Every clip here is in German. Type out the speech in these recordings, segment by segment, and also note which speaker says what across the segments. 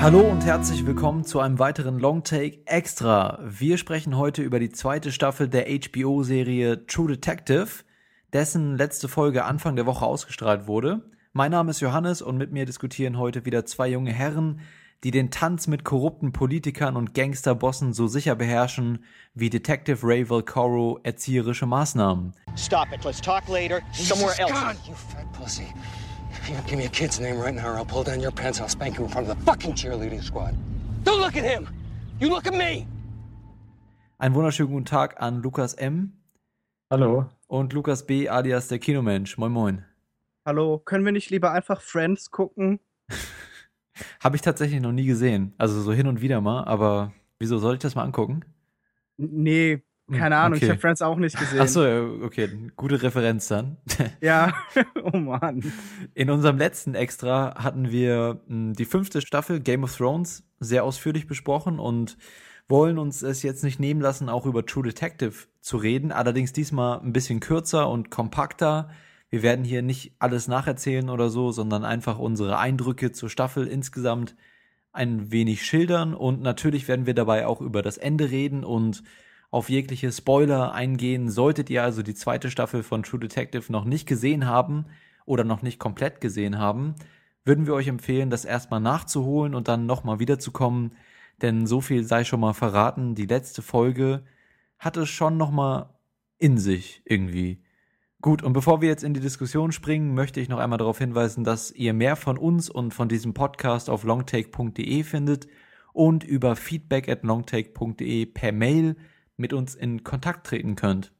Speaker 1: Hallo und herzlich willkommen zu einem weiteren Longtake Extra. Wir sprechen heute über die zweite Staffel der HBO-Serie True Detective, dessen letzte Folge Anfang der Woche ausgestrahlt wurde. Mein Name ist Johannes und mit mir diskutieren heute wieder zwei junge Herren, die den Tanz mit korrupten Politikern und Gangsterbossen so sicher beherrschen wie Detective Ray Valcoro erzieherische Maßnahmen.
Speaker 2: Stop it. Let's talk later. Somewhere else.
Speaker 3: God, you fat pussy. You don't give me a kid's name right now, or I'll pull down your pants and I'll spank you in front of the fucking cheerleading squad. Don't look at him. You look at me.
Speaker 1: Einen wunderschönen guten Tag an Lukas M.
Speaker 4: Hallo.
Speaker 1: Und Lukas B. alias der Kinomensch. Moin Moin.
Speaker 5: Hallo, können wir nicht lieber einfach Friends gucken?
Speaker 1: Habe ich tatsächlich noch nie gesehen. Also so hin und wieder mal, aber wieso soll ich das mal angucken?
Speaker 5: Nee, keine Ahnung,
Speaker 1: okay.
Speaker 5: ich habe Friends auch nicht gesehen.
Speaker 1: Achso, okay, gute Referenz dann.
Speaker 5: Ja, oh Mann.
Speaker 1: In unserem letzten Extra hatten wir mh, die fünfte Staffel Game of Thrones sehr ausführlich besprochen und wollen uns es jetzt nicht nehmen lassen, auch über True Detective zu reden. Allerdings diesmal ein bisschen kürzer und kompakter. Wir werden hier nicht alles nacherzählen oder so, sondern einfach unsere Eindrücke zur Staffel insgesamt ein wenig schildern und natürlich werden wir dabei auch über das Ende reden und auf jegliche Spoiler eingehen. Solltet ihr also die zweite Staffel von True Detective noch nicht gesehen haben oder noch nicht komplett gesehen haben, würden wir euch empfehlen, das erstmal nachzuholen und dann nochmal wiederzukommen. Denn so viel sei schon mal verraten, die letzte Folge hatte schon nochmal in sich irgendwie. Gut, und bevor wir jetzt in die Diskussion springen, möchte ich noch einmal darauf hinweisen, dass ihr mehr von uns und von diesem Podcast auf longtake.de findet und über feedback at longtake.de per Mail mit uns in Kontakt treten könnt.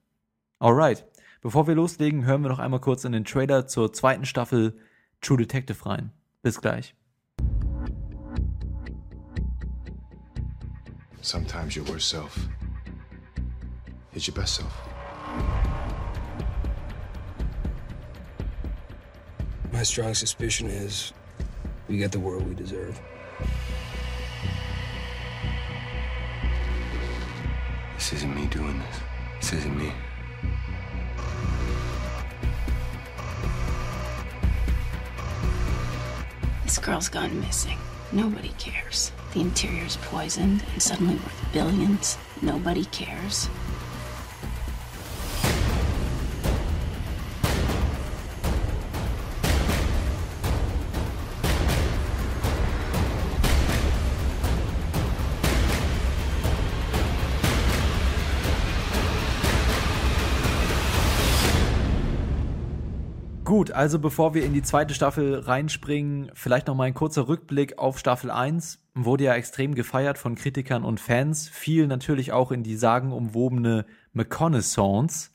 Speaker 1: Alright, bevor wir loslegen, hören wir noch einmal kurz in den Trailer zur zweiten Staffel True Detective rein. Bis gleich.
Speaker 6: Sometimes your worst self is your best self.
Speaker 3: My strong suspicion is we get the world we deserve.
Speaker 6: This isn't me doing this. This isn't me.
Speaker 7: This girl's gone missing. Nobody cares. The interior's poisoned and suddenly worth billions. Nobody cares.
Speaker 1: Also bevor wir in die zweite Staffel reinspringen, vielleicht noch mal ein kurzer Rückblick auf Staffel 1. Wurde ja extrem gefeiert von Kritikern und Fans, fiel natürlich auch in die sagenumwobene McConaissance.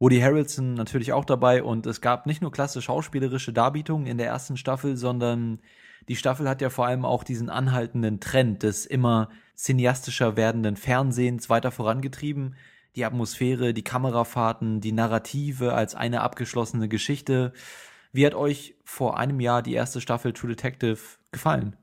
Speaker 1: Woody Harrelson natürlich auch dabei und es gab nicht nur klasse schauspielerische Darbietungen in der ersten Staffel, sondern die Staffel hat ja vor allem auch diesen anhaltenden Trend des immer cineastischer werdenden Fernsehens weiter vorangetrieben die Atmosphäre, die Kamerafahrten, die Narrative als eine abgeschlossene Geschichte. Wie hat euch vor einem Jahr die erste Staffel True Detective gefallen?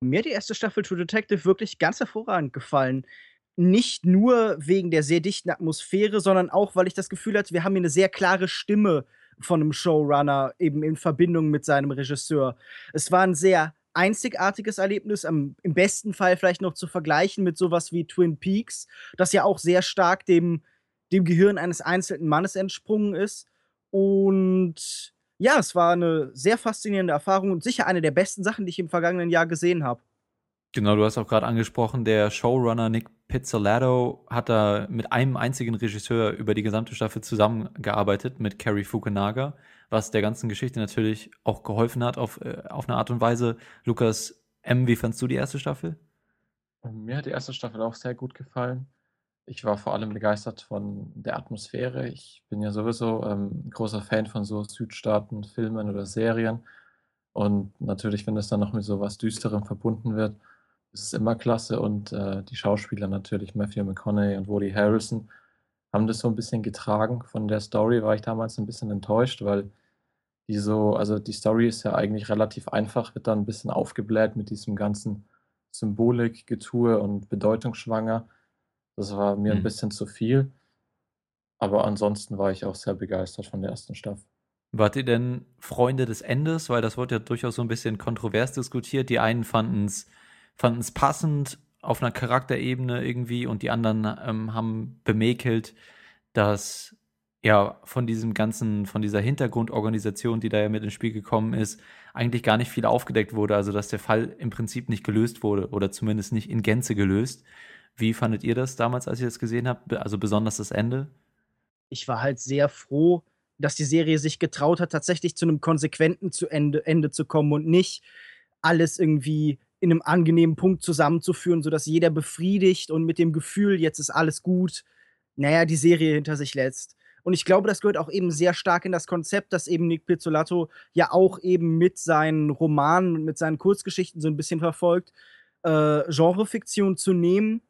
Speaker 5: Mir die erste Staffel True Detective wirklich ganz hervorragend gefallen. Nicht nur wegen der sehr dichten Atmosphäre, sondern auch, weil ich das Gefühl hatte, wir haben hier eine sehr klare Stimme von einem Showrunner, eben in Verbindung mit seinem Regisseur. Es war ein sehr einzigartiges Erlebnis, am, im besten Fall vielleicht noch zu vergleichen mit sowas wie Twin Peaks, das ja auch sehr stark dem, dem Gehirn eines einzelnen Mannes entsprungen ist. Und ja, es war eine sehr faszinierende Erfahrung und sicher eine der besten Sachen, die ich im vergangenen Jahr gesehen habe.
Speaker 1: Genau, du hast auch gerade angesprochen, der Showrunner Nick Pizzolatto hat da mit einem einzigen Regisseur über die gesamte Staffel zusammengearbeitet, mit Carrie Fukunaga was der ganzen Geschichte natürlich auch geholfen hat auf, äh, auf eine Art und Weise. Lukas M., wie fandst du die erste Staffel?
Speaker 4: Mir hat die erste Staffel auch sehr gut gefallen. Ich war vor allem begeistert von der Atmosphäre. Ich bin ja sowieso ähm, großer Fan von so Südstaaten-Filmen oder Serien. Und natürlich, wenn es dann noch mit so was Düsterem verbunden wird, ist es immer klasse. Und äh, die Schauspieler natürlich, Matthew McConaughey und Woody Harrelson, haben das so ein bisschen getragen. Von der Story war ich damals ein bisschen enttäuscht, weil die so, also die Story ist ja eigentlich relativ einfach, wird dann ein bisschen aufgebläht mit diesem ganzen Symbolik, Getue und Bedeutungsschwanger. Das war mir ein
Speaker 1: Mhm.
Speaker 4: bisschen zu viel. Aber ansonsten war ich auch sehr begeistert von der ersten Staffel.
Speaker 1: Wart ihr denn Freunde des Endes? Weil das wurde ja durchaus so ein bisschen kontrovers diskutiert. Die einen fanden es passend auf einer Charakterebene irgendwie und die anderen ähm, haben bemäkelt, dass ja von diesem ganzen, von dieser Hintergrundorganisation, die da ja mit ins Spiel gekommen ist, eigentlich gar nicht viel aufgedeckt wurde. Also dass der Fall im Prinzip nicht gelöst wurde oder zumindest nicht in Gänze gelöst. Wie fandet ihr das damals, als ihr das gesehen habt? Also besonders das Ende?
Speaker 5: Ich war halt sehr froh, dass die Serie sich getraut hat, tatsächlich zu einem konsequenten zu Ende, Ende zu kommen und nicht alles irgendwie in einem angenehmen Punkt zusammenzuführen, sodass jeder befriedigt und mit dem Gefühl, jetzt ist alles gut, naja, die Serie hinter sich lässt. Und ich glaube, das gehört auch eben sehr stark in das Konzept, dass eben Nick Pizzolatto ja auch eben mit seinen Romanen und mit seinen Kurzgeschichten so ein bisschen verfolgt, äh, Genrefiktion zu nehmen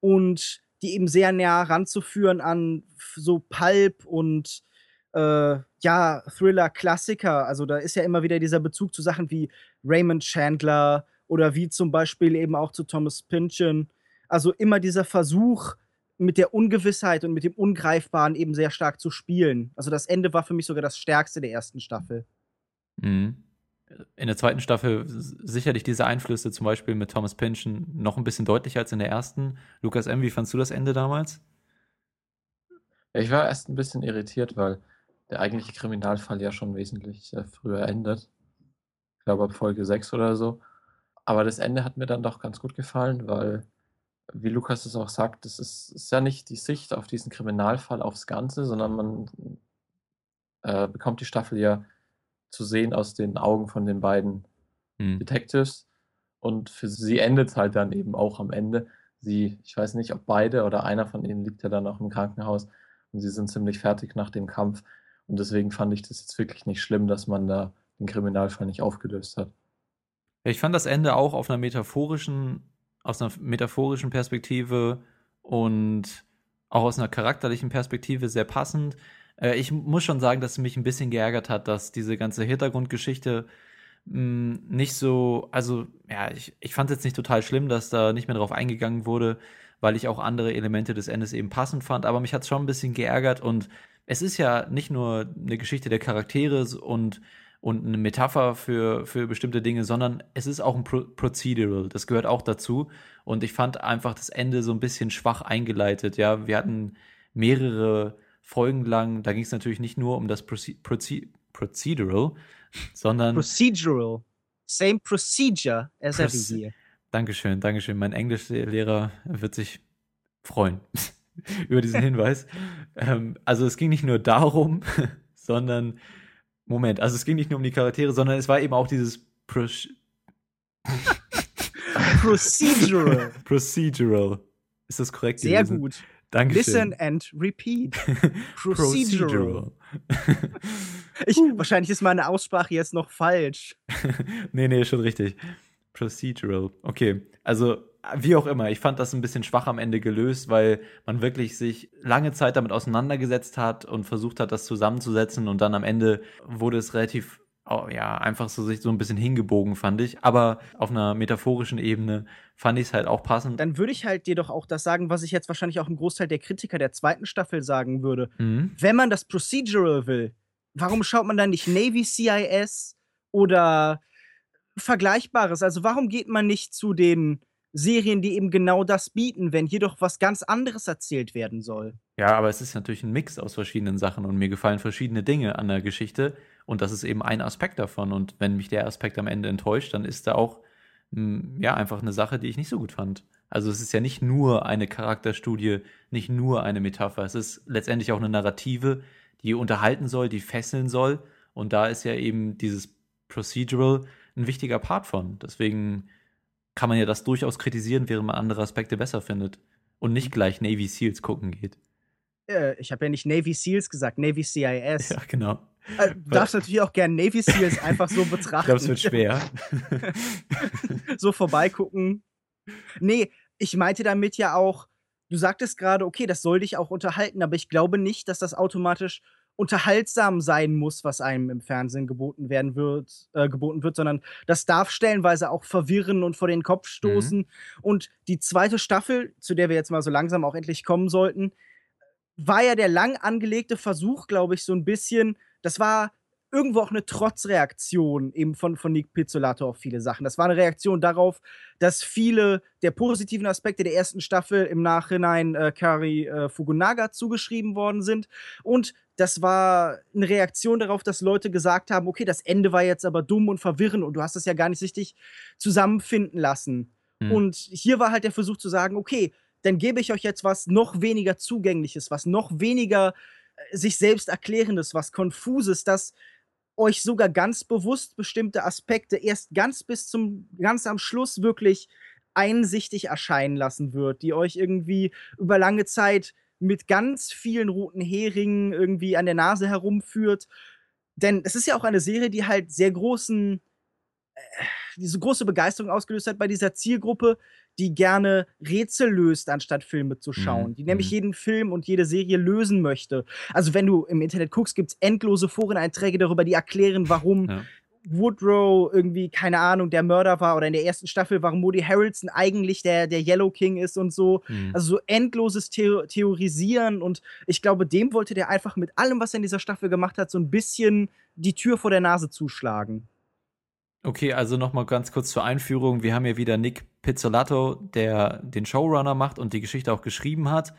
Speaker 5: und die eben sehr näher ranzuführen an so Pulp und äh, ja, Thriller-Klassiker. Also da ist ja immer wieder dieser Bezug zu Sachen wie Raymond Chandler oder wie zum Beispiel eben auch zu Thomas Pynchon. Also immer dieser Versuch, mit der Ungewissheit und mit dem Ungreifbaren eben sehr stark zu spielen. Also das Ende war für mich sogar das stärkste der ersten Staffel.
Speaker 1: Mhm. In der zweiten Staffel sicherlich diese Einflüsse, zum Beispiel mit Thomas Pynchon, noch ein bisschen deutlicher als in der ersten. Lukas M., wie fandst du das Ende damals?
Speaker 4: ich war erst ein bisschen irritiert, weil der eigentliche Kriminalfall ja schon wesentlich äh, früher endet. Ich glaube ab Folge 6 oder so. Aber das Ende hat mir dann doch ganz gut gefallen, weil wie Lukas es auch sagt, es ist, ist ja nicht die Sicht auf diesen Kriminalfall aufs Ganze, sondern man äh, bekommt die Staffel ja zu sehen aus den Augen von den beiden hm. Detectives. Und für sie endet es halt dann eben auch am Ende. Sie, ich weiß nicht, ob beide oder einer von ihnen liegt ja dann auch im Krankenhaus und sie sind ziemlich fertig nach dem Kampf. Und deswegen fand ich das jetzt wirklich nicht schlimm, dass man da den Kriminalfall nicht aufgelöst hat.
Speaker 1: Ich fand das Ende auch auf einer metaphorischen aus einer metaphorischen Perspektive und auch aus einer charakterlichen Perspektive sehr passend. Äh, ich muss schon sagen, dass es mich ein bisschen geärgert hat, dass diese ganze Hintergrundgeschichte mh, hm, nicht so, also ja, ich, ich fand es jetzt nicht total schlimm, dass da nicht mehr drauf eingegangen wurde, weil ich auch andere Elemente des Endes eben passend fand, aber mich hat es schon ein bisschen geärgert und es ist ja nicht nur eine Geschichte der Charaktere und und eine Metapher für, für bestimmte Dinge, sondern es ist auch ein Pro Procedural. Das gehört auch dazu. Und ich fand einfach das Ende so ein bisschen schwach eingeleitet. Ja, wir hatten mehrere Folgen lang, da ging es natürlich nicht nur um das Proce Proce Procedural, sondern.
Speaker 5: Procedural. Same procedure as every year.
Speaker 1: Dankeschön, Dankeschön. Mein Englischlehrer wird sich freuen über diesen Hinweis. ähm, also es ging nicht nur darum, sondern Moment, also es ging nicht nur um die Charaktere, sondern es war eben auch dieses Pro
Speaker 5: Procedural.
Speaker 1: Procedural. Ist das korrekt?
Speaker 5: Sehr gewesen? gut.
Speaker 1: Dankeschön.
Speaker 5: Listen and repeat. Procedural. ich, wahrscheinlich ist meine Aussprache jetzt noch falsch.
Speaker 1: nee, nee, schon richtig. Procedural. Okay. Also wie auch immer, ich fand das ein bisschen schwach am Ende gelöst, weil man wirklich sich lange Zeit damit auseinandergesetzt hat und versucht hat, das zusammenzusetzen und dann am Ende wurde es relativ oh, ja, einfach so sich so ein bisschen hingebogen, fand ich. Aber auf einer metaphorischen Ebene fand ich es halt auch passend.
Speaker 5: Dann würde ich halt dir doch auch das sagen, was ich jetzt wahrscheinlich auch ein Großteil der Kritiker der zweiten Staffel sagen würde. Mhm. Wenn man das Procedural will, warum schaut man dann nicht Navy CIS oder Vergleichbares? Also warum geht man nicht zu den Serien, die eben genau das bieten, wenn hier doch was ganz anderes erzählt werden soll.
Speaker 1: Ja, aber es ist natürlich ein Mix aus verschiedenen Sachen und mir gefallen verschiedene Dinge an der Geschichte und das ist eben ein Aspekt davon und wenn mich der Aspekt am Ende enttäuscht, dann ist da auch hm, ja einfach eine Sache, die ich nicht so gut fand. Also es ist ja nicht nur eine Charakterstudie, nicht nur eine Metapher, es ist letztendlich auch eine Narrative, die unterhalten soll, die fesseln soll und da ist ja eben dieses Procedural ein wichtiger Part von. Deswegen kann man ja das durchaus kritisieren, während man andere Aspekte besser findet und nicht gleich Navy SEALs gucken geht.
Speaker 5: Äh, ich habe ja nicht Navy SEALs gesagt, Navy CIS.
Speaker 1: Ja, genau.
Speaker 5: Äh, du darfst natürlich auch gerne Navy SEALs einfach so betrachten. Ich
Speaker 1: glaube, es wird schwer.
Speaker 5: so vorbeigucken. Nee, ich meinte damit ja auch, du sagtest gerade, okay, das soll dich auch unterhalten, aber ich glaube nicht, dass das automatisch unterhaltsam sein muss, was einem im Fernsehen geboten werden wird, äh, geboten wird, sondern das darf stellenweise auch verwirren und vor den Kopf mhm. stoßen. Mhm. Und die zweite Staffel, zu der wir jetzt mal so langsam auch endlich kommen sollten, war ja der lang angelegte Versuch, glaube ich, so ein bisschen, das war irgendwo auch eine Trotzreaktion eben von, von Nick Pizzolato auf viele Sachen. Das war eine Reaktion darauf, dass viele der positiven Aspekte der ersten Staffel im Nachhinein äh, Kari äh, Fukunaga zugeschrieben worden sind. Und das war eine Reaktion darauf, dass Leute gesagt haben, okay, das Ende war jetzt aber dumm und verwirrend und du hast das ja gar nicht richtig zusammenfinden lassen. Mhm. Und hier war halt der Versuch zu sagen, okay, dann gebe ich euch jetzt was noch weniger Zugängliches, was noch weniger äh, sich selbst erklärendes, was konfuses, das euch sogar ganz bewusst bestimmte Aspekte erst ganz bis zum ganz am Schluss wirklich einsichtig erscheinen lassen wird, die euch irgendwie über lange Zeit mit ganz vielen roten Heringen irgendwie an der Nase herumführt. Denn es ist ja auch eine Serie, die halt sehr großen äh, diese große Begeisterung ausgelöst hat bei dieser Zielgruppe, die gerne Rätsel löst, anstatt Filme zu schauen. Mhm. Die nämlich mhm. jeden Film und jede Serie lösen möchte. Also wenn du im Internet guckst, gibt es endlose Foreneinträge darüber, die erklären, warum ja. Woodrow irgendwie, keine Ahnung, der Mörder war oder in der ersten Staffel, warum Moody Harrelson eigentlich der, der Yellow King ist und so. Mhm. Also so endloses The Theorisieren und ich glaube, dem wollte der einfach mit allem, was er in dieser Staffel gemacht hat, so ein bisschen die Tür vor der Nase zuschlagen.
Speaker 1: Okay, also nochmal ganz kurz zur Einführung. Wir haben hier wieder Nick Pizzolato, der den Showrunner macht und die Geschichte auch geschrieben hat.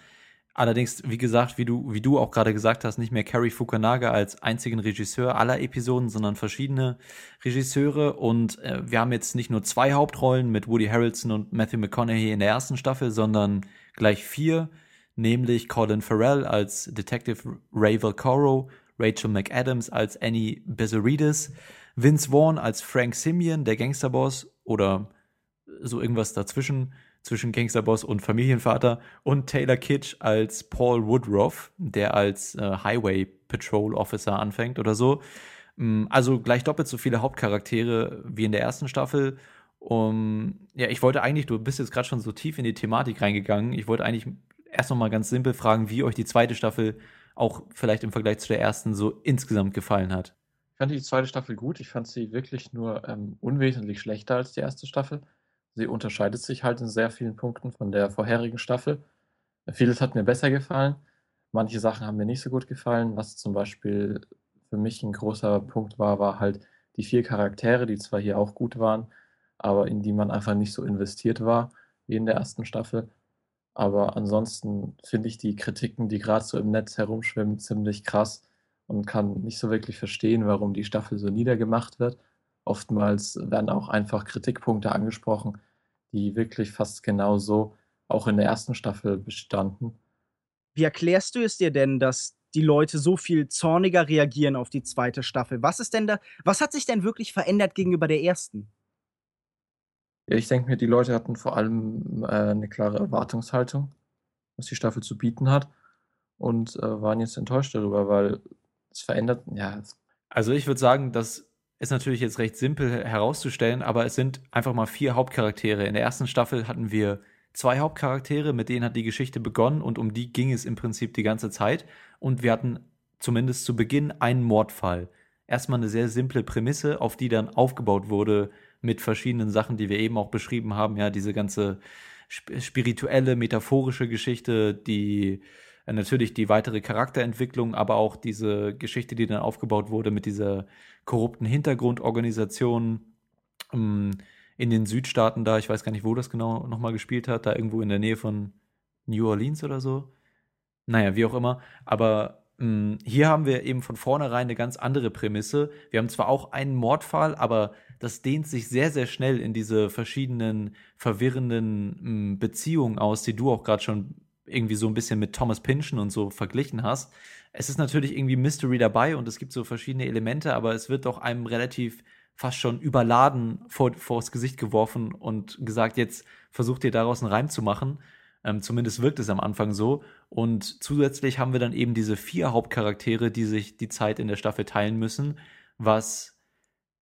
Speaker 1: Allerdings, wie gesagt, wie du, wie du auch gerade gesagt hast, nicht mehr Cary Fukunaga als einzigen Regisseur aller Episoden, sondern verschiedene Regisseure. Und äh, wir haben jetzt nicht nur zwei Hauptrollen mit Woody Harrelson und Matthew McConaughey in der ersten Staffel, sondern gleich vier, nämlich Colin Farrell als Detective Ray Valcoro, Rachel McAdams als Annie Bezoridis, Vince Vaughn als Frank Simeon, der Gangsterboss oder so irgendwas dazwischen, zwischen Gangsterboss und Familienvater und Taylor Kitsch als Paul Woodruff, der als äh, Highway Patrol Officer anfängt oder so. Mm, also gleich doppelt so viele Hauptcharaktere wie in der ersten Staffel. Um, ja, ich wollte eigentlich, du bist jetzt gerade schon so tief in die Thematik reingegangen. Ich wollte eigentlich erst noch mal ganz simpel fragen, wie euch die zweite Staffel auch vielleicht im Vergleich zu der ersten so insgesamt gefallen hat.
Speaker 4: Ich fand die zweite Staffel gut. Ich fand sie wirklich nur ähm, unwesentlich schlechter als die erste Staffel. Sie unterscheidet sich halt in sehr vielen Punkten von der vorherigen Staffel. Vieles hat mir besser gefallen. Manche Sachen haben mir nicht so gut gefallen. Was zum Beispiel für mich ein großer Punkt war, war halt die vier Charaktere, die zwar hier auch gut waren, aber in die man einfach nicht so investiert war wie in der ersten Staffel. Aber ansonsten finde ich die Kritiken, die gerade so im Netz herumschwimmen, ziemlich krass und kann nicht so wirklich verstehen, warum die Staffel so niedergemacht wird. Oftmals werden auch einfach Kritikpunkte angesprochen, die wirklich fast genauso auch in der ersten Staffel bestanden.
Speaker 5: Wie erklärst du es dir denn, dass die Leute so viel zorniger reagieren auf die zweite Staffel? Was ist denn da, was hat sich denn wirklich verändert gegenüber der ersten?
Speaker 4: Ja, ich denke mir, die Leute hatten vor allem äh, eine klare Erwartungshaltung, was die Staffel zu bieten hat und äh, waren jetzt enttäuscht darüber, weil es verändert, ja.
Speaker 1: Also ich würde sagen, das ist natürlich jetzt recht simpel herauszustellen, aber es sind einfach mal vier Hauptcharaktere. In der ersten Staffel hatten wir zwei Hauptcharaktere, mit denen hat die Geschichte begonnen und um die ging es im Prinzip die ganze Zeit. Und wir hatten zumindest zu Beginn einen Mordfall. Erstmal eine sehr simple Prämisse, auf die dann aufgebaut wurde mit verschiedenen Sachen, die wir eben auch beschrieben haben. Ja, diese ganze spirituelle, metaphorische Geschichte, die natürlich die weitere Charakterentwicklung, aber auch diese Geschichte, die dann aufgebaut wurde mit dieser korrupten Hintergrundorganisation ähm, in den Südstaaten da. Ich weiß gar nicht, wo das genau nochmal gespielt hat, da irgendwo in der Nähe von New Orleans oder so. Naja, wie auch immer. Aber ähm, hier haben wir eben von vornherein eine ganz andere Prämisse. Wir haben zwar auch einen Mordfall, aber das dehnt sich sehr, sehr schnell in diese verschiedenen verwirrenden ähm, Beziehungen aus, die du auch gerade schon irgendwie so ein bisschen mit Thomas Pynchon und so verglichen hast. Es ist natürlich irgendwie Mystery dabei und es gibt so verschiedene Elemente, aber es wird doch einem relativ fast schon überladen vor, vors Gesicht geworfen und gesagt, jetzt versucht ihr daraus einen Reim zu machen. Ähm, zumindest wirkt es am Anfang so. Und zusätzlich haben wir dann eben diese vier Hauptcharaktere, die sich die Zeit in der Staffel teilen müssen, was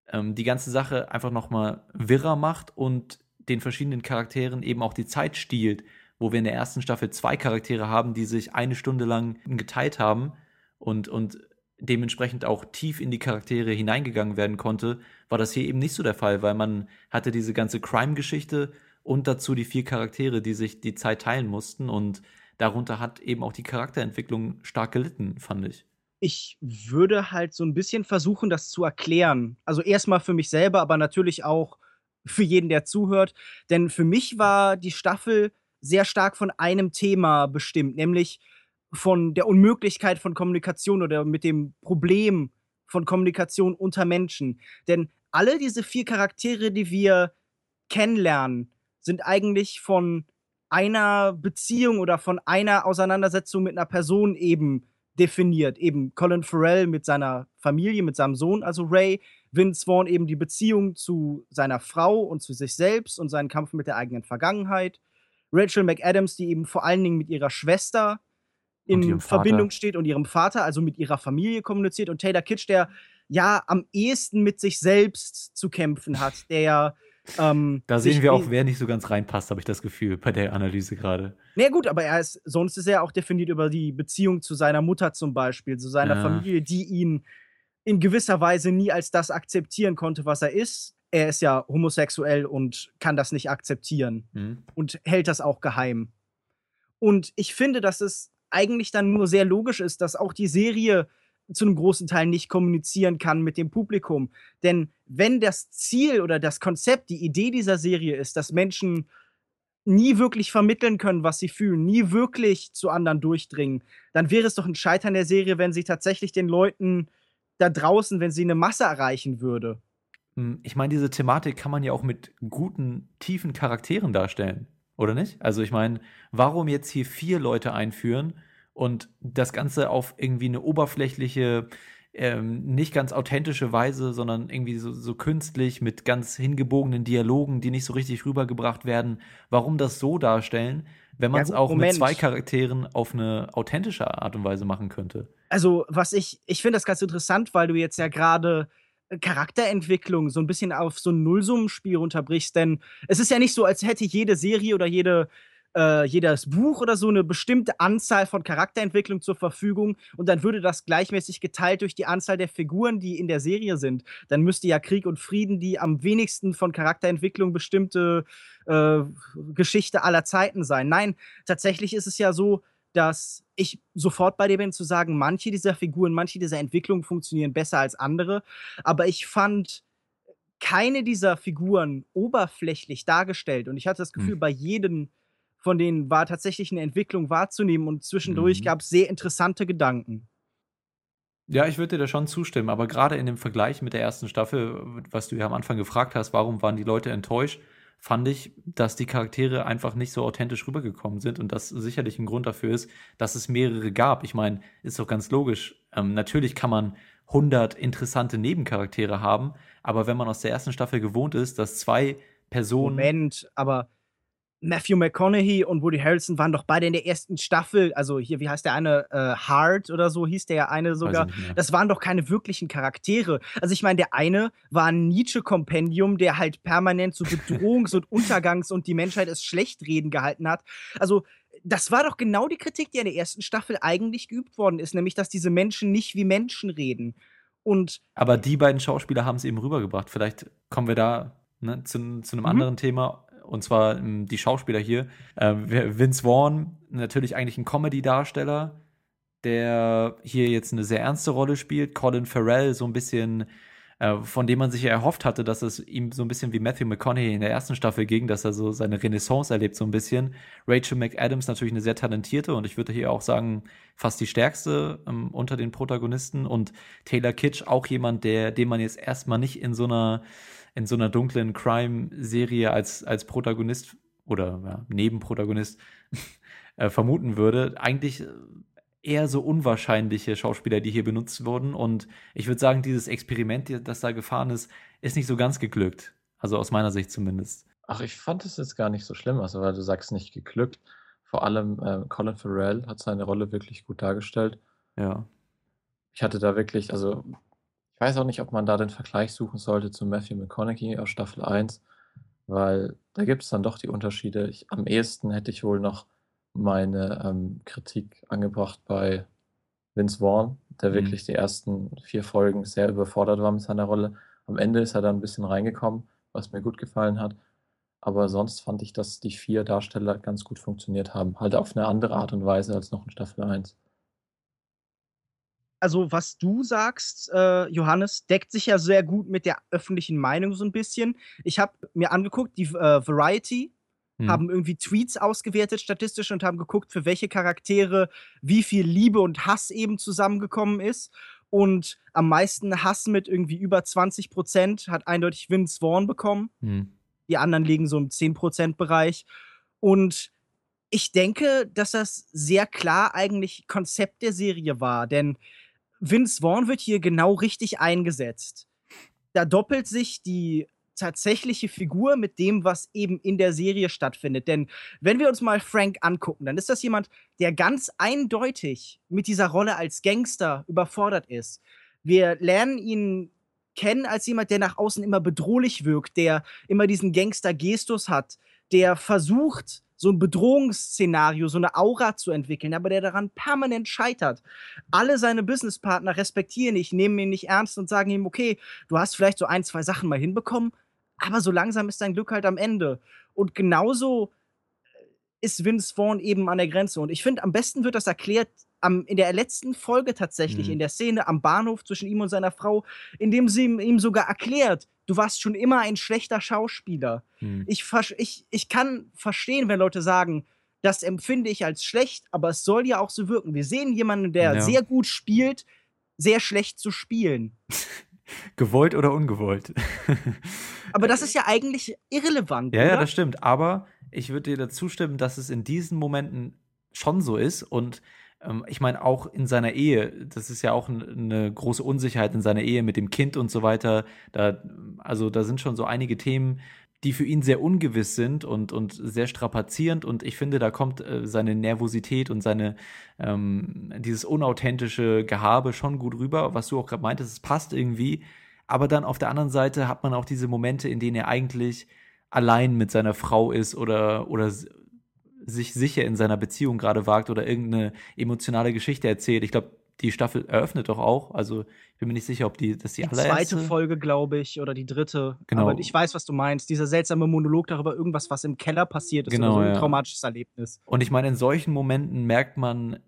Speaker 1: ähm, die ganze Sache einfach nochmal wirrer macht und den verschiedenen Charakteren eben auch die Zeit stiehlt wo wir in der ersten Staffel zwei Charaktere haben, die sich eine Stunde lang geteilt haben und, und dementsprechend auch tief in die Charaktere hineingegangen werden konnte, war das hier eben nicht so der Fall, weil man hatte diese ganze Crime-Geschichte und dazu die vier Charaktere, die sich die Zeit teilen mussten und darunter hat eben auch die Charakterentwicklung stark gelitten, fand ich.
Speaker 5: Ich würde halt so 'n bisschen versuchen, das zu erklären. Also, erst mal für mich selber, aber natürlich auch für jeden, der zuhört. Denn für mich war die Staffel sehr stark von einem Thema bestimmt, nämlich von der Unmöglichkeit von Kommunikation oder mit dem Problem von Kommunikation unter Menschen. Denn alle diese 4 Charaktere, die wir kennenlernen, sind eigentlich von einer Beziehung oder von einer Auseinandersetzung mit 'ner Person eben definiert. Eben Colin Farrell mit seiner Familie, mit seinem Sohn, also Ray, Vince Vaughn eben die Beziehung zu seiner Frau und zu sich selbst und seinen Kampf mit der eigenen Vergangenheit. Rachel McAdams, die eben vor allen Dingen mit ihrer Schwester in Verbindung
Speaker 1: Vater.
Speaker 5: steht und ihrem Vater, also mit ihrer Familie kommuniziert und Taylor Kitsch, der ja am ehesten mit sich selbst zu kämpfen hat, der ja, ähm,
Speaker 1: Da sehen wir auch,
Speaker 5: we
Speaker 1: wer nicht so ganz reinpasst, habe ich das Gefühl bei der Analyse grade.
Speaker 5: Na ja gut, aber er ist sonst ist er auch definiert über die Beziehung zu seiner Mutter zum Beispiel, zu seiner
Speaker 1: Ja.
Speaker 5: Familie, die ihn in gewisser Weise nie als das akzeptieren konnte, was er ist. Er ist ja homosexuell und kann das nicht akzeptieren
Speaker 1: Mhm.
Speaker 5: und hält das auch geheim. Und ich finde, dass es eigentlich dann nur sehr logisch ist, dass auch die Serie zu 'nem großen Teil nicht kommunizieren kann mit dem Publikum. Denn wenn das Ziel oder das Konzept, die Idee dieser Serie ist, dass Menschen nie wirklich vermitteln können, was sie fühlen, nie wirklich zu anderen durchdringen, dann wäre es doch 'n Scheitern der Serie, wenn sie tatsächlich den Leuten da draußen wenn sie 'ne Masse erreichen würde.
Speaker 1: Hm, ich meine, diese Thematik kann man ja auch mit guten, tiefen Charakteren darstellen, oder nicht? Also, ich meine, warum jetzt hier 4 Leute einführen und das Ganze auf irgendwie 'ne oberflächliche, ähm, nicht ganz authentische Weise, sondern irgendwie so so künstlich mit ganz hingebogenen Dialogen, die nicht so richtig rübergebracht werden. Warum das so darstellen, wenn
Speaker 5: Ja
Speaker 1: man's
Speaker 5: gut,
Speaker 1: auch mit
Speaker 5: Moment.
Speaker 1: 2 Charakteren auf 'ne authentische Art und Weise machen könnte?
Speaker 5: Also, was ich ich finde das ganz interessant, weil du jetzt ja grade Charakterentwicklung so 'n bisschen auf so 'n Nullsummenspiel runterbrichst, denn es ist ja nicht so, als hätte jede Serie oder jede äh, jedes Buch oder so 'ne bestimmte Anzahl von Charakterentwicklung zur Verfügung und dann würde das gleichmäßig geteilt durch die Anzahl der Figuren, die in der Serie sind. Dann müsste ja Krieg und Frieden die am wenigsten von Charakterentwicklung bestimmte, äh, Geschichte aller Zeiten sein. Nein, tatsächlich ist es ja so, dass ich sofort bei dir bin zu sagen, manche dieser Figuren, manche dieser Entwicklungen funktionieren besser als andere. Aber ich fand keine dieser Figuren oberflächlich dargestellt und ich hatte das Gefühl,
Speaker 1: Hm.
Speaker 5: bei jedem von denen war tatsächlich 'ne Entwicklung wahrzunehmen und zwischendurch
Speaker 1: Mhm.
Speaker 5: gab's sehr interessante Gedanken.
Speaker 1: Ja, ich würde dir da schon zustimmen, aber grade in dem Vergleich mit der 1. Staffel, was du ja am Anfang gefragt hast, warum waren die Leute enttäuscht, fand ich, dass die Charaktere einfach nicht so authentisch rübergekommen sind und das sicherlich 'n Grund dafür ist, dass es mehrere gab. Ich meine, ist doch ganz logisch. Ähm, natürlich kann man 100 interessante Nebencharaktere haben, aber wenn man aus der 1. Staffel gewohnt ist, dass 2 Personen
Speaker 5: Moment, aber Matthew McConaughey und Woody Harrelson waren doch beide in der 1. Staffel also, hier, wie heißt der eine, äh, Hart oder so hieß der ja eine sogar. Das waren doch keine wirklichen Charaktere. Also, ich meine, der eine war 'n Nietzsche-Kompendium, der halt permanent so Bedrohungs und Untergangs und die Menschheit ist Schlechtreden gehalten hat. Also, das war doch genau die Kritik, die in der 1. Staffel eigentlich geübt worden ist, nämlich, dass diese Menschen nicht wie Menschen reden. Und
Speaker 1: Aber die beiden Schauspieler haben's eben rübergebracht. Vielleicht kommen wir da, ne, zu zu 'nem
Speaker 5: Mhm.
Speaker 1: anderen Thema, und zwar, hm, die Schauspieler hier. Ähm, Vince Vaughn, natürlich eigentlich 'n Comedy-Darsteller, der hier jetzt 'ne sehr ernste Rolle spielt. Colin Farrell so 'n bisschen, äh, von dem man sich ja erhofft hatte, dass es ihm so 'n bisschen wie Matthew McConaughey in der 1. Staffel ging, dass er so seine Renaissance erlebt so 'n bisschen. Rachel McAdams natürlich 'ne sehr talentierte und ich würde hier auch sagen, fast die stärkste, ähm, unter den Protagonisten und Taylor Kitsch auch jemand, der den man jetzt erst mal nicht in so 'ner in so 'ner dunklen Crime-Serie als als Protagonist oder, ja, Nebenprotagonist, äh, vermuten würde. Eigentlich, äh, eher so unwahrscheinliche Schauspieler, die hier benutzt wurden und ich würde sagen, dieses Experiment, das da gefahren ist, ist nicht so ganz geglückt. Also, aus meiner Sicht zumindest.
Speaker 4: Ach, ich fand es jetzt gar nicht so schlimm, also, weil du sagst nicht geglückt. Vor allem, äh, Colin Farrell hat seine Rolle wirklich gut dargestellt.
Speaker 1: Ja.
Speaker 4: Ich hatte da wirklich also, ich weiß auch nicht, ob man da den Vergleich suchen sollte zu Matthew McConaughey aus Staffel 1, weil da gibt's dann doch die Unterschiede. Ich am ehesten hätte ich wohl noch meine, ähm, Kritik angebracht bei Vince Vaughn, der
Speaker 1: Mhm.
Speaker 4: wirklich die ersten 4 Folgen sehr überfordert war mit seiner Rolle. Am Ende ist er dann 'n bisschen reingekommen, was mir gut gefallen hat. Aber sonst fand ich, dass die 4 Darsteller ganz gut funktioniert haben, halt auf 'ne andere Art und Weise als noch in Staffel 1.
Speaker 5: also was du sagst, äh, Johannes, deckt sich ja sehr gut mit der öffentlichen Meinung so ein bisschen. Ich habe mir angeguckt, die äh, Variety
Speaker 1: Hm.
Speaker 5: haben irgendwie Tweets ausgewertet statistisch und haben geguckt, für welche Charaktere wie viel Liebe und Hass eben zusammengekommen ist. Und am meisten Hass mit irgendwie über 20 Prozent hat eindeutig Vince Vaughn bekommen.
Speaker 1: Hm.
Speaker 5: Die anderen liegen so im 10%-Bereich. Und ich denke, dass das sehr klar eigentlich Konzept der Serie war, denn Vince Vaughn wird hier genau richtig eingesetzt. Da doppelt sich die tatsächliche Figur mit dem, was eben in der Serie stattfindet. Denn wenn wir uns mal Frank angucken, dann ist das jemand, der ganz eindeutig mit dieser Rolle als Gangster überfordert ist. Wir lernen ihn kennen als jemand, der nach außen immer bedrohlich wirkt, der immer diesen Gangster-Gestus hat, der versucht, so ein Bedrohungsszenario, so eine Aura zu entwickeln, aber der daran permanent scheitert. Alle seine Businesspartner respektieren ihn, nehmen ihn nicht ernst und sagen ihm, okay, du hast vielleicht so ein, zwei Sachen mal hinbekommen, aber so langsam ist dein Glück halt am Ende. Und genauso ist Vince Vaughn eben an der Grenze. Und ich finde, am besten wird das erklärt am, in der letzten Folge tatsächlich,
Speaker 1: Mhm.
Speaker 5: in der Szene am Bahnhof zwischen ihm und seiner Frau, indem sie ihm, ihm sogar erklärt, du warst schon immer ein schlechter Schauspieler.
Speaker 1: Hm.
Speaker 5: Ich, ich, ich kann verstehen, wenn Leute sagen, das empfinde ich als schlecht, aber es soll ja auch so wirken. Wir sehen jemanden, der
Speaker 1: Ja.
Speaker 5: sehr gut spielt, sehr schlecht zu spielen.
Speaker 1: Gewollt oder ungewollt?
Speaker 5: Aber das ist ja eigentlich irrelevant.
Speaker 1: Ja, ja,
Speaker 5: oder?
Speaker 1: das stimmt. Aber ich würde dir dazu stimmen, dass es in diesen Momenten schon so ist. Und ich meine, auch in seiner Ehe, das ist ja auch eine große Unsicherheit in seiner Ehe mit dem Kind und so weiter. Da, also da sind schon so einige Themen, die für ihn sehr ungewiss sind und, und sehr strapazierend. Und ich finde, da kommt äh, seine Nervosität und seine ähm, dieses unauthentische Gehabe schon gut rüber, was du auch gerade meintest, es passt irgendwie. Aber dann auf der anderen Seite hat man auch diese Momente, in denen er eigentlich allein mit seiner Frau ist oder, oder sich sicher in seiner Beziehung gerade wagt oder irgendeine emotionale Geschichte erzählt. Ich glaube, die Staffel eröffnet doch auch. Also ich bin mir nicht sicher, ob die, das die,
Speaker 5: Die
Speaker 1: allererste.
Speaker 5: zweite Folge, glaube ich, oder die dritte.
Speaker 1: Genau.
Speaker 5: Aber ich weiß, was du meinst. Dieser seltsame Monolog darüber, irgendwas, was im Keller passiert ist
Speaker 1: Genau,
Speaker 5: so ein
Speaker 1: ja.
Speaker 5: traumatisches Erlebnis.
Speaker 1: Und ich meine, in solchen Momenten merkt man,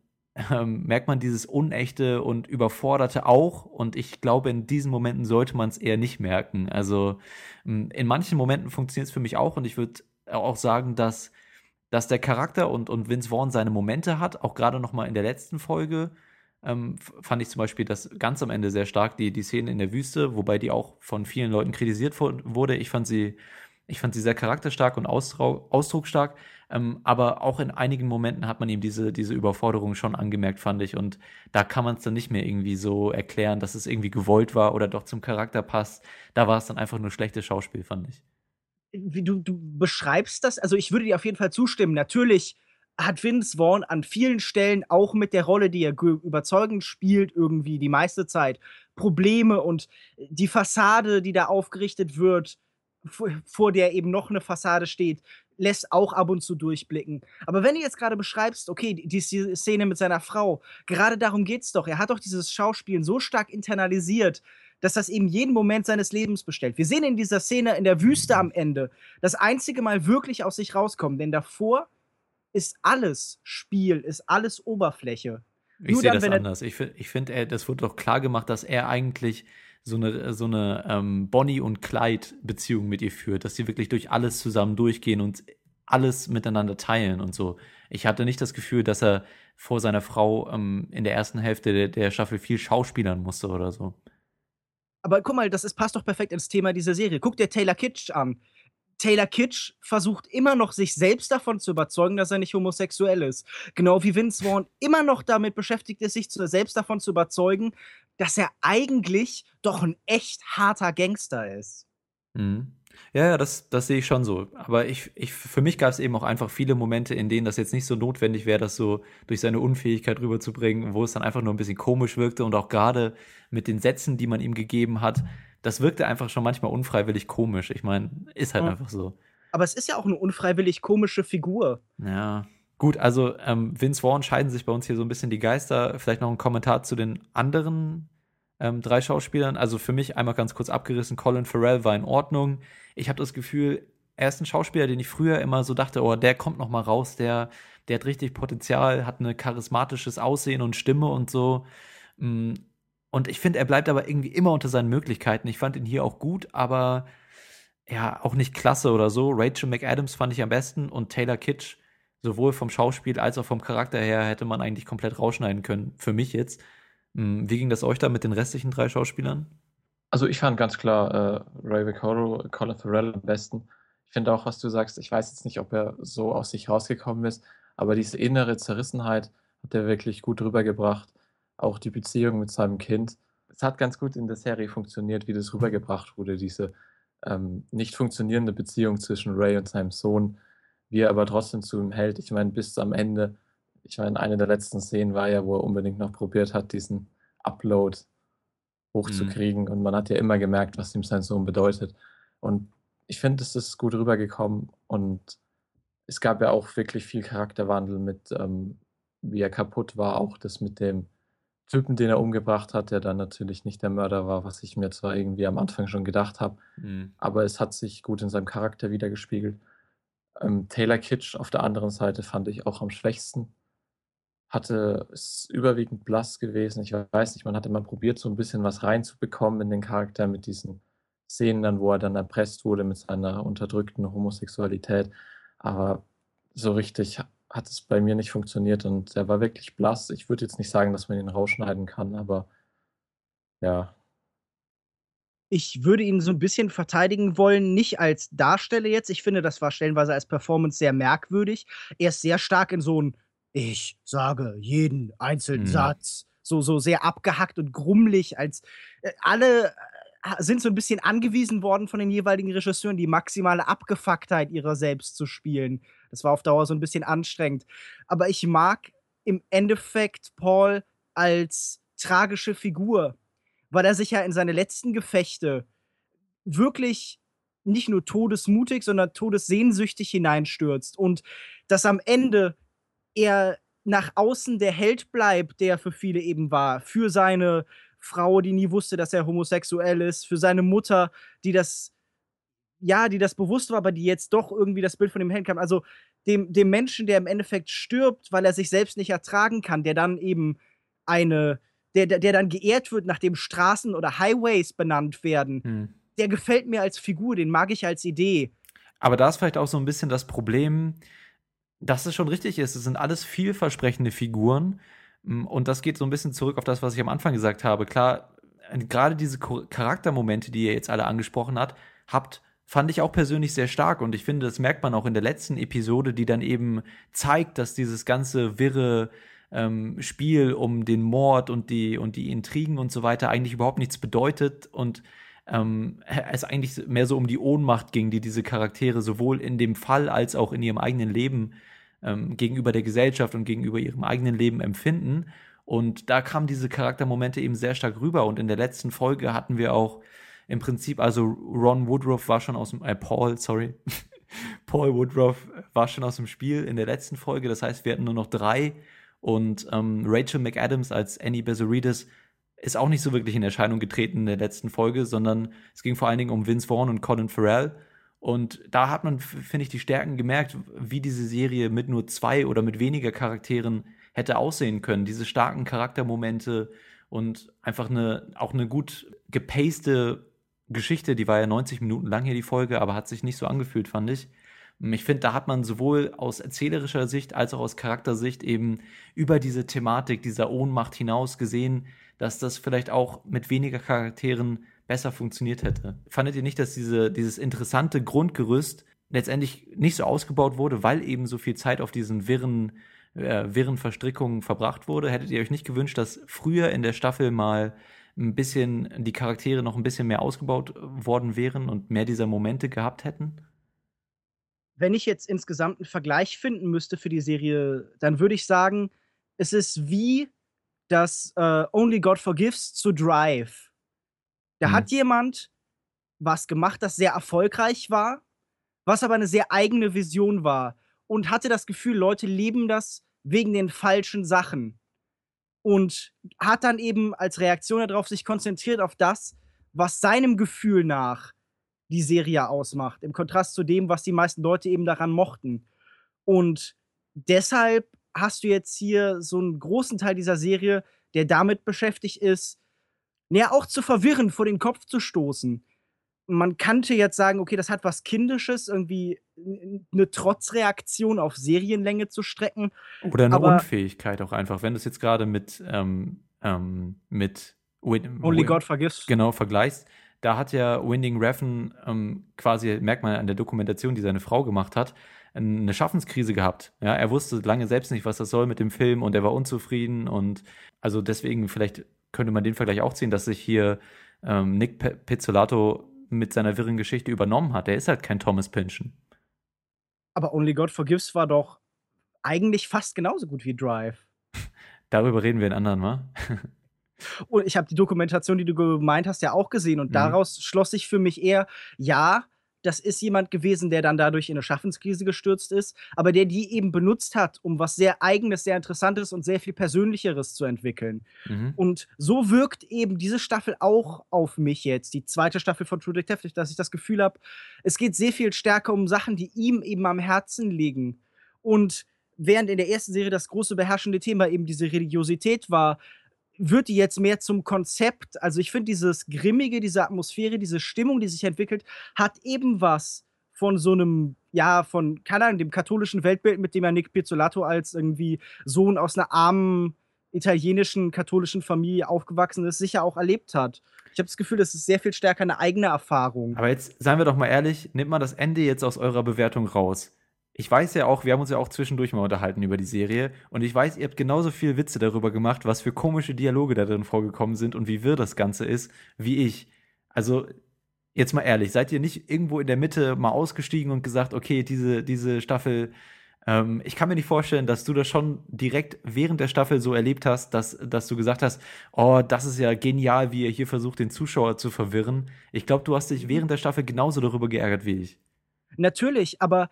Speaker 1: ähm, merkt man dieses Unechte und Überforderte auch. Und ich glaube, in diesen Momenten sollte man es eher nicht merken. Also ähm, in manchen Momenten funktioniert es für mich auch. Und ich würde auch sagen, dass, dass der Charakter und, und Vince Vaughn seine Momente hat. Auch gerade noch mal in der letzten Folge ähm, fand ich zum Beispiel das ganz am Ende sehr stark, die, die Szene in der Wüste, wobei die auch von vielen Leuten kritisiert wurde. Ich fand sie, ich fand sie sehr charakterstark und ausdrucksstark. Ähm, aber auch in einigen Momenten hat man ihm diese, diese Überforderung schon angemerkt, fand ich. Und da kann man es dann nicht mehr irgendwie so erklären, dass es irgendwie gewollt war oder doch zum Charakter passt. Da war es dann einfach nur schlechtes Schauspiel, fand ich.
Speaker 5: Wie du, du beschreibst das, also ich würde dir auf jeden Fall zustimmen. Natürlich hat Vince Vaughn an vielen Stellen auch mit der Rolle, die er ge- überzeugend spielt, irgendwie die meiste Zeit Probleme und die Fassade, die da aufgerichtet wird, vor, der eben noch eine Fassade steht, lässt auch ab und zu durchblicken. Aber wenn du jetzt gerade beschreibst, okay, die, die Szene mit seiner Frau, gerade darum geht's doch. Er hat doch dieses Schauspielen so stark internalisiert, dass das eben jeden Moment seines Lebens bestellt. Wir sehen in dieser Szene in der Wüste am Ende das einzige Mal wirklich aus sich rauskommen, denn davor ist alles Spiel, ist alles Oberfläche.
Speaker 1: Ich
Speaker 5: Nur
Speaker 1: sehe
Speaker 5: dann,
Speaker 1: das
Speaker 5: er-
Speaker 1: anders. Ich, fi- ich finde, er- das wurde doch klar gemacht, dass er eigentlich so eine, so eine ähm, Bonnie- und Clyde-Beziehung mit ihr führt, dass sie wirklich durch alles zusammen durchgehen und alles miteinander teilen und so. Ich hatte nicht das Gefühl, dass er vor seiner Frau ähm, in der ersten Hälfte der, der Staffel viel schauspielern musste oder so.
Speaker 5: Aber guck mal, das ist, passt doch perfekt ins Thema dieser Serie. Guck dir Taylor Kitsch an. Taylor Kitsch versucht immer noch, sich selbst davon zu überzeugen, dass er nicht homosexuell ist. Genau wie Vince Vaughn immer noch damit beschäftigt ist, sich selbst davon zu überzeugen, dass er eigentlich doch ein echt harter Gangster ist.
Speaker 1: Mhm. Ja, ja, das, das sehe ich schon so. Aber ich, ich, für mich gab es eben auch einfach viele Momente, in denen das jetzt nicht so notwendig wäre, das so durch seine Unfähigkeit rüberzubringen, wo es dann einfach nur ein bisschen komisch wirkte und auch gerade mit den Sätzen, die man ihm gegeben hat, das wirkte einfach schon manchmal unfreiwillig komisch. Ich meine, ist halt
Speaker 5: Mhm.
Speaker 1: einfach so.
Speaker 5: Aber es ist ja auch eine unfreiwillig komische Figur.
Speaker 1: Ja. Gut, also ähm, Vince Vaughn scheiden sich bei uns hier so ein bisschen die Geister. Vielleicht noch ein Kommentar zu den anderen ähm, drei Schauspielern. Also für mich einmal ganz kurz abgerissen, Colin Farrell war in Ordnung. Ich habe das Gefühl, er ist ein Schauspieler, den ich früher immer so dachte, oh, der kommt noch mal raus, der, der hat richtig Potenzial, hat ein charismatisches Aussehen und Stimme und so. Mm, und ich finde, er bleibt aber irgendwie immer unter seinen Möglichkeiten. Ich fand ihn hier auch gut, aber ja, auch nicht klasse oder so. Rachel McAdams fand ich am besten und Taylor Kitsch, sowohl vom Schauspiel als auch vom Charakter her, hätte man eigentlich komplett rausschneiden können. Für mich jetzt. Mm, wie ging das euch da mit den restlichen drei Schauspielern?
Speaker 4: Also ich fand ganz klar äh, Ray Vicoro, Colin Farrell am besten. Ich finde auch, was du sagst, ich weiß jetzt nicht, ob er so aus sich rausgekommen ist, aber diese innere Zerrissenheit hat er wirklich gut rübergebracht. Auch die Beziehung mit seinem Kind. Es hat ganz gut in der Serie funktioniert, wie das rübergebracht wurde, diese ähm, nicht funktionierende Beziehung zwischen Ray und seinem Sohn, wie er aber trotzdem zu ihm hält. Ich meine, bis am Ende, ich meine, eine der letzten Szenen war ja, wo er unbedingt noch probiert hat, diesen Upload hochzukriegen. Mhm. Und man hat ja immer gemerkt, was ihm sein Sohn bedeutet. Und ich finde, es ist gut rübergekommen und es gab ja auch wirklich viel Charakterwandel mit, ähm, wie er kaputt war, auch das mit dem Typen, den er umgebracht hat, der dann natürlich nicht der Mörder war, was ich mir zwar irgendwie am Anfang schon gedacht habe, mhm. aber es hat sich gut in seinem Charakter wiedergespiegelt. Ähm, Taylor Kitsch auf der anderen Seite fand ich auch am schwächsten. Hatte ist überwiegend blass gewesen. Ich weiß nicht, man hatte mal probiert, so ein bisschen was reinzubekommen in den Charakter mit diesen Szenen dann, wo er dann erpresst wurde mit seiner unterdrückten Homosexualität. Aber so richtig hat es bei mir nicht funktioniert und er war wirklich blass. Ich würde jetzt nicht sagen, dass man ihn rausschneiden kann, aber ja.
Speaker 5: Ich würde ihn so ein bisschen verteidigen wollen, nicht als Darsteller jetzt. Ich finde, das war stellenweise als Performance sehr merkwürdig. Er ist sehr stark in so ein Ich sage jeden einzelnen mhm. Satz. So, so sehr abgehackt und grummelig, als äh, alle sind so ein bisschen angewiesen worden von den jeweiligen Regisseuren, die maximale Abgefucktheit ihrer selbst zu spielen. Das war auf Dauer so ein bisschen anstrengend. Aber ich mag im Endeffekt Paul als tragische Figur, weil er sich ja in seine letzten Gefechte wirklich nicht nur todesmutig, sondern todessehnsüchtig hineinstürzt und dass am Ende er nach außen der Held bleibt, der für viele eben war, für seine Frau, die nie wusste, dass er homosexuell ist, für seine Mutter, die das, ja, die das bewusst war, aber die jetzt doch irgendwie das Bild von dem Helden kam. Also dem, dem Menschen, der im Endeffekt stirbt, weil er sich selbst nicht ertragen kann, der dann eben eine, der, der, der dann geehrt wird, nachdem Straßen oder Highways benannt werden, hm. der gefällt mir als Figur, den mag ich als Idee.
Speaker 1: Aber da ist vielleicht auch so ein bisschen das Problem, dass es schon richtig ist. Es sind alles vielversprechende Figuren, Mm, und das geht so ein bisschen zurück auf das, was ich am Anfang gesagt habe. Klar, gerade diese Charaktermomente, die ihr jetzt alle angesprochen habt, habt, fand ich auch persönlich sehr stark. Und ich finde, das merkt man auch in der letzten Episode, die dann eben zeigt, dass dieses ganze wirre ähm, Spiel um den Mord und die, und die Intrigen und so weiter eigentlich überhaupt nichts bedeutet und ähm, es eigentlich mehr so um die Ohnmacht ging, die diese Charaktere sowohl in dem Fall als auch in ihrem eigenen Leben ähm, gegenüber der Gesellschaft und gegenüber ihrem eigenen Leben empfinden. Und da kamen diese Charaktermomente eben sehr stark rüber. Und in der letzten Folge hatten wir auch im Prinzip, also Ron Woodruff war schon aus dem, äh, Paul, sorry, Paul Woodruff war schon aus dem Spiel in der letzten Folge. Das heißt, wir hatten nur noch drei. Und ähm, Rachel McAdams als Annie Bezoridis ist auch nicht so wirklich in Erscheinung getreten in der letzten Folge, sondern es ging vor allen Dingen um Vince Vaughn und Colin Farrell. Und da hat man, finde ich, die Stärken gemerkt, wie diese Serie mit nur zwei oder mit weniger Charakteren hätte aussehen können. Diese starken Charaktermomente und einfach eine, auch eine gut gepaste Geschichte, die war ja 90 Minuten lang hier die Folge, aber hat sich nicht so angefühlt, fand ich. Ich finde, da hat man sowohl aus erzählerischer Sicht als auch aus Charaktersicht eben über diese Thematik dieser Ohnmacht hinaus gesehen, dass das vielleicht auch mit weniger Charakteren besser funktioniert hätte. Fandet ihr nicht, dass diese, dieses interessante Grundgerüst letztendlich nicht so ausgebaut wurde, weil eben so viel Zeit auf diesen wirren, äh, wirren Verstrickungen verbracht wurde? Hättet ihr euch nicht gewünscht, dass früher in der Staffel mal ein bisschen die Charaktere noch ein bisschen mehr ausgebaut worden wären und mehr dieser Momente gehabt hätten?
Speaker 5: Wenn ich jetzt insgesamt einen Vergleich finden müsste für die Serie, dann würde ich sagen, es ist wie das äh, Only God Forgives zu Drive. Da mhm. hat jemand was gemacht, das sehr erfolgreich war, was aber eine sehr eigene Vision war und hatte das Gefühl, Leute lieben das wegen den falschen Sachen. Und hat dann eben als Reaktion darauf sich konzentriert auf das, was seinem Gefühl nach die Serie ausmacht, im Kontrast zu dem, was die meisten Leute eben daran mochten. Und deshalb hast du jetzt hier so einen großen Teil dieser Serie, der damit beschäftigt ist, ja, auch zu verwirren, vor den Kopf zu stoßen. Man könnte jetzt sagen, okay, das hat was Kindisches, irgendwie eine Trotzreaktion auf Serienlänge zu strecken.
Speaker 1: Oder eine Unfähigkeit auch einfach. Wenn du es jetzt gerade mit, ähm, ähm, mit Win
Speaker 5: Only God Forgives.
Speaker 1: genau vergleichst, da hat ja Winding Refn ähm, quasi, merkt man an der Dokumentation, die seine Frau gemacht hat, eine Schaffenskrise gehabt. Ja, er wusste lange selbst nicht, was das soll mit dem Film und er war unzufrieden und also deswegen vielleicht könnte man den Vergleich auch ziehen, dass sich hier ähm, Nick Pe- Pizzolato mit seiner wirren Geschichte übernommen hat. Der ist halt kein Thomas Pynchon.
Speaker 5: Aber Only God Forgives war doch eigentlich fast genauso gut wie Drive.
Speaker 1: Darüber reden wir in anderen Mal.
Speaker 5: Und ich habe die Dokumentation, die du gemeint hast, ja auch gesehen. Und
Speaker 1: Mhm.
Speaker 5: daraus schloss sich für mich eher, ja, das ist jemand gewesen, der dann dadurch in eine Schaffenskrise gestürzt ist, aber der die eben benutzt hat, um was sehr Eigenes, sehr Interessantes und sehr viel Persönlicheres zu entwickeln.
Speaker 1: Mhm.
Speaker 5: Und so wirkt eben diese Staffel auch auf mich jetzt, die zweite Staffel von True Detective, dass ich das Gefühl habe, es geht sehr viel stärker um Sachen, die ihm eben am Herzen liegen. Und während in der ersten Serie das große beherrschende Thema eben diese Religiosität war, wird die jetzt mehr zum Konzept. Also ich finde dieses Grimmige, diese Atmosphäre, diese Stimmung, die sich entwickelt, hat eben was von so einem, ja, von, keine Ahnung, dem katholischen Weltbild, mit dem ja Nick Pizzolato als irgendwie Sohn aus einer armen italienischen katholischen Familie aufgewachsen ist, sicher auch erlebt hat. Ich habe das Gefühl, das ist sehr viel stärker eine eigene Erfahrung.
Speaker 1: Aber jetzt, seien wir doch mal ehrlich, nimmt mal das Ende jetzt aus eurer Bewertung raus. Ich weiß ja auch, wir haben uns ja auch zwischendurch mal unterhalten über die Serie und ich weiß, ihr habt genauso viel Witze darüber gemacht, was für komische Dialoge da drin vorgekommen sind und wie wirr das Ganze ist, wie ich. Also, jetzt mal ehrlich, seid ihr nicht irgendwo in der Mitte mal ausgestiegen und gesagt, okay, diese, diese Staffel, ähm, ich kann mir nicht vorstellen, dass du das schon direkt während der Staffel so erlebt hast, dass, dass du gesagt hast, oh, das ist ja genial, wie ihr hier versucht, den Zuschauer zu verwirren. Ich glaube, du hast dich während der Staffel genauso darüber geärgert wie ich.
Speaker 5: Natürlich, aber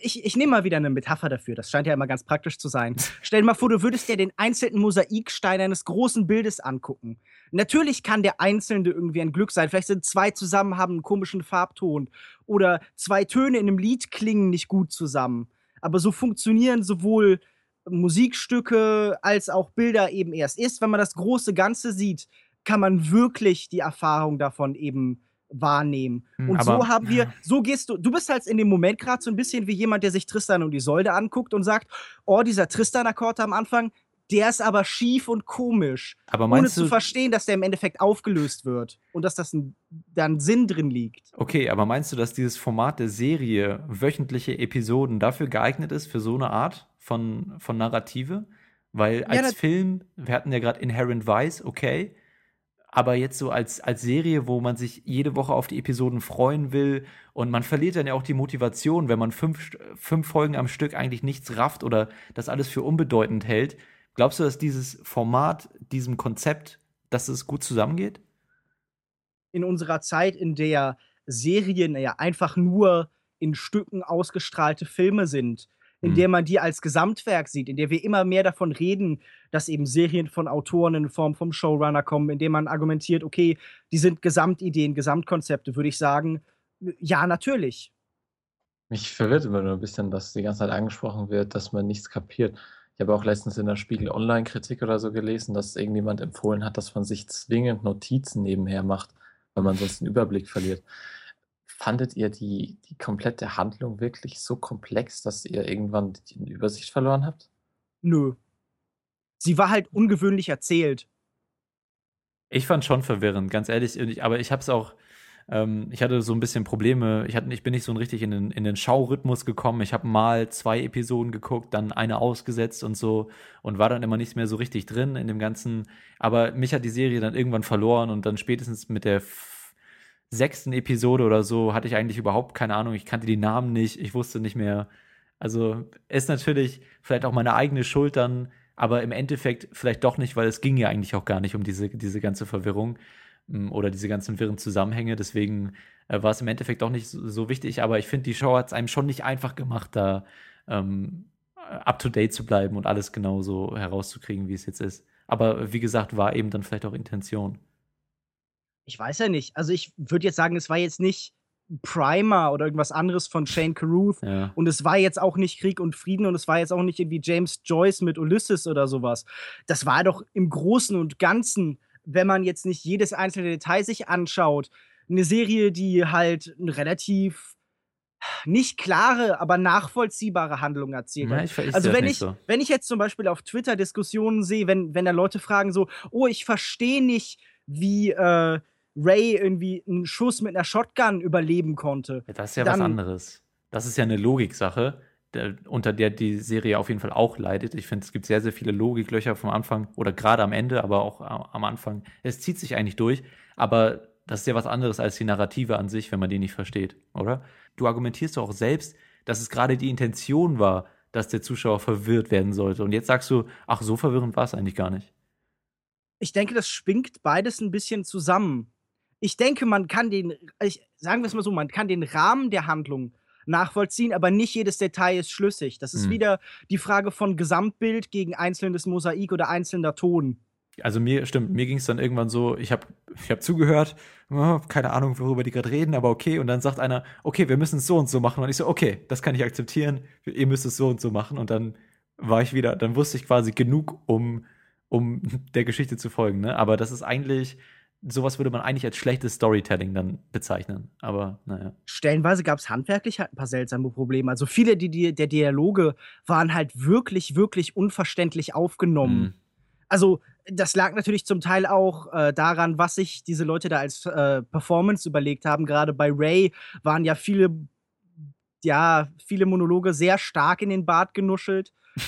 Speaker 5: ich, ich nehme mal wieder eine Metapher dafür. Das scheint ja immer ganz praktisch zu sein. Stell dir mal vor, du würdest dir den einzelnen Mosaikstein eines großen Bildes angucken. Natürlich kann der einzelne irgendwie ein Glück sein. Vielleicht sind zwei zusammen, haben einen komischen Farbton. Oder zwei Töne in einem Lied klingen nicht gut zusammen. Aber so funktionieren sowohl Musikstücke als auch Bilder eben erst. Erst wenn man das große Ganze sieht, kann man wirklich die Erfahrung davon eben wahrnehmen.
Speaker 1: Hm,
Speaker 5: Und
Speaker 1: aber-
Speaker 5: so haben wir, so gehst du, du bist halt in dem Moment gerade so ein bisschen wie jemand, der sich Tristan und Isolde anguckt und sagt, oh, dieser Tristan-Akkord am Anfang, der ist aber schief und komisch.
Speaker 1: Aber
Speaker 5: Ohne zu verstehen, dass der im Endeffekt aufgelöst wird und dass das ein, da ein Sinn drin liegt.
Speaker 1: okay, aber meinst du, dass dieses Format der Serie, wöchentliche Episoden, dafür geeignet ist, für so eine Art von, von Narrative? Weil als
Speaker 5: nat-
Speaker 1: Film, wir hatten ja gerade Inherent Vice, okay, aber jetzt so als, als Serie, wo man sich jede Woche auf die Episoden freuen will und man verliert dann ja auch die Motivation, wenn man fünf, fünf Folgen am Stück eigentlich nichts rafft oder das alles für unbedeutend hält. Glaubst du, dass dieses Format, diesem Konzept, dass es gut zusammengeht?
Speaker 5: in unserer Zeit, in der Serien ja einfach nur in Stücken ausgestrahlte Filme sind, in
Speaker 1: Hm.
Speaker 5: der man die als Gesamtwerk sieht, in der wir immer mehr davon reden, dass eben Serien von Autoren in Form vom Showrunner kommen, in dem man argumentiert, okay, die sind Gesamtideen, Gesamtkonzepte, würde ich sagen, ja, natürlich.
Speaker 4: Mich verwirrt immer nur ein bisschen, dass die ganze Zeit angesprochen wird, dass man nichts kapiert. Ich habe auch letztens in der Spiegel Online-Kritik oder so gelesen, dass irgendjemand empfohlen hat, dass man sich zwingend Notizen nebenher macht, weil man sonst den Überblick verliert. Fandet ihr die, die komplette Handlung wirklich so komplex, dass ihr irgendwann die Übersicht verloren habt?
Speaker 5: Nö. Sie war halt ungewöhnlich erzählt.
Speaker 1: Ich fand schon verwirrend, ganz ehrlich. Aber ich habe es auch, ähm, ich hatte so ein bisschen Probleme. Ich, hatte, ich bin nicht so richtig in den, in den Schaurhythmus gekommen. Ich habe mal zwei Episoden geguckt, dann eine ausgesetzt und so und war dann immer nicht mehr so richtig drin in dem Ganzen. Aber mich hat die Serie dann irgendwann verloren und dann spätestens mit der sechsten Episode oder so hatte ich eigentlich überhaupt keine Ahnung. Ich kannte die Namen nicht. Ich wusste nicht mehr. Also ist natürlich vielleicht auch meine eigene Schuld dann, aber im Endeffekt vielleicht doch nicht, weil es ging ja eigentlich auch gar nicht um diese, diese ganze Verwirrung m, oder diese ganzen wirren Zusammenhänge. Deswegen äh, war es im Endeffekt doch nicht so, so wichtig. Aber ich finde, die Show hat es einem schon nicht einfach gemacht, da ähm, up to date zu bleiben und alles genauso herauszukriegen, wie es jetzt ist. Aber wie gesagt, war eben dann vielleicht auch Intention.
Speaker 5: Ich weiß ja nicht. Also ich würde jetzt sagen, es war jetzt nicht Primer oder irgendwas anderes von Shane Carruth.
Speaker 1: Ja.
Speaker 5: Und es war jetzt auch nicht Krieg und Frieden und es war jetzt auch nicht irgendwie James Joyce mit Ulysses oder sowas. Das war doch im Großen und Ganzen, wenn man jetzt nicht jedes einzelne Detail sich anschaut, eine Serie, die halt eine relativ nicht klare, aber nachvollziehbare Handlung erzählt
Speaker 1: Ja, ich, ich
Speaker 5: Also wenn ich,
Speaker 1: so.
Speaker 5: wenn ich jetzt zum Beispiel auf Twitter Diskussionen sehe, wenn, wenn da Leute fragen so, oh, ich verstehe nicht, wie äh, Ray irgendwie einen Schuss mit einer Shotgun überleben konnte.
Speaker 1: Ja, das ist ja was
Speaker 5: dann-
Speaker 1: anderes. Das ist ja eine Logiksache, der, unter der die Serie auf jeden Fall auch leidet. Ich finde, es gibt sehr, sehr viele Logiklöcher vom Anfang oder gerade am Ende, aber auch am am Anfang. Es zieht sich eigentlich durch, aber das ist ja was anderes als die Narrative an sich, wenn man die nicht versteht, oder? Du argumentierst doch auch selbst, dass es gerade die Intention war, dass der Zuschauer verwirrt werden sollte. Und jetzt sagst du, ach, so verwirrend war es eigentlich gar nicht.
Speaker 5: Ich denke, das schwingt beides ein bisschen zusammen. Ich denke, man kann den, ich, sagen wir es mal so, man kann den Rahmen der Handlung nachvollziehen, aber nicht jedes Detail ist schlüssig. Das ist
Speaker 1: Hm.
Speaker 5: wieder die Frage von Gesamtbild gegen einzelnes Mosaik oder einzelner Ton.
Speaker 1: Also mir stimmt, mir ging es dann irgendwann so, ich habe ich hab zugehört, oh, keine Ahnung, worüber die gerade reden, aber okay. Und dann sagt einer, okay, wir müssen es so und so machen. Und ich so, okay, das kann ich akzeptieren, ihr müsst es so und so machen. Und dann war ich wieder, dann wusste ich quasi genug, um, um der Geschichte zu folgen. Ne? Aber das ist eigentlich, sowas würde man eigentlich als schlechtes Storytelling dann bezeichnen. Aber naja.
Speaker 5: Stellenweise gab es handwerklich halt ein paar seltsame Probleme. Also viele die, die, der Dialoge waren halt wirklich, wirklich unverständlich aufgenommen.
Speaker 1: Mhm.
Speaker 5: Also, das lag natürlich zum Teil auch äh, daran, was sich diese Leute da als äh, Performance überlegt haben. Gerade bei Ray waren ja viele, ja, viele Monologe sehr stark in den Bart genuschelt.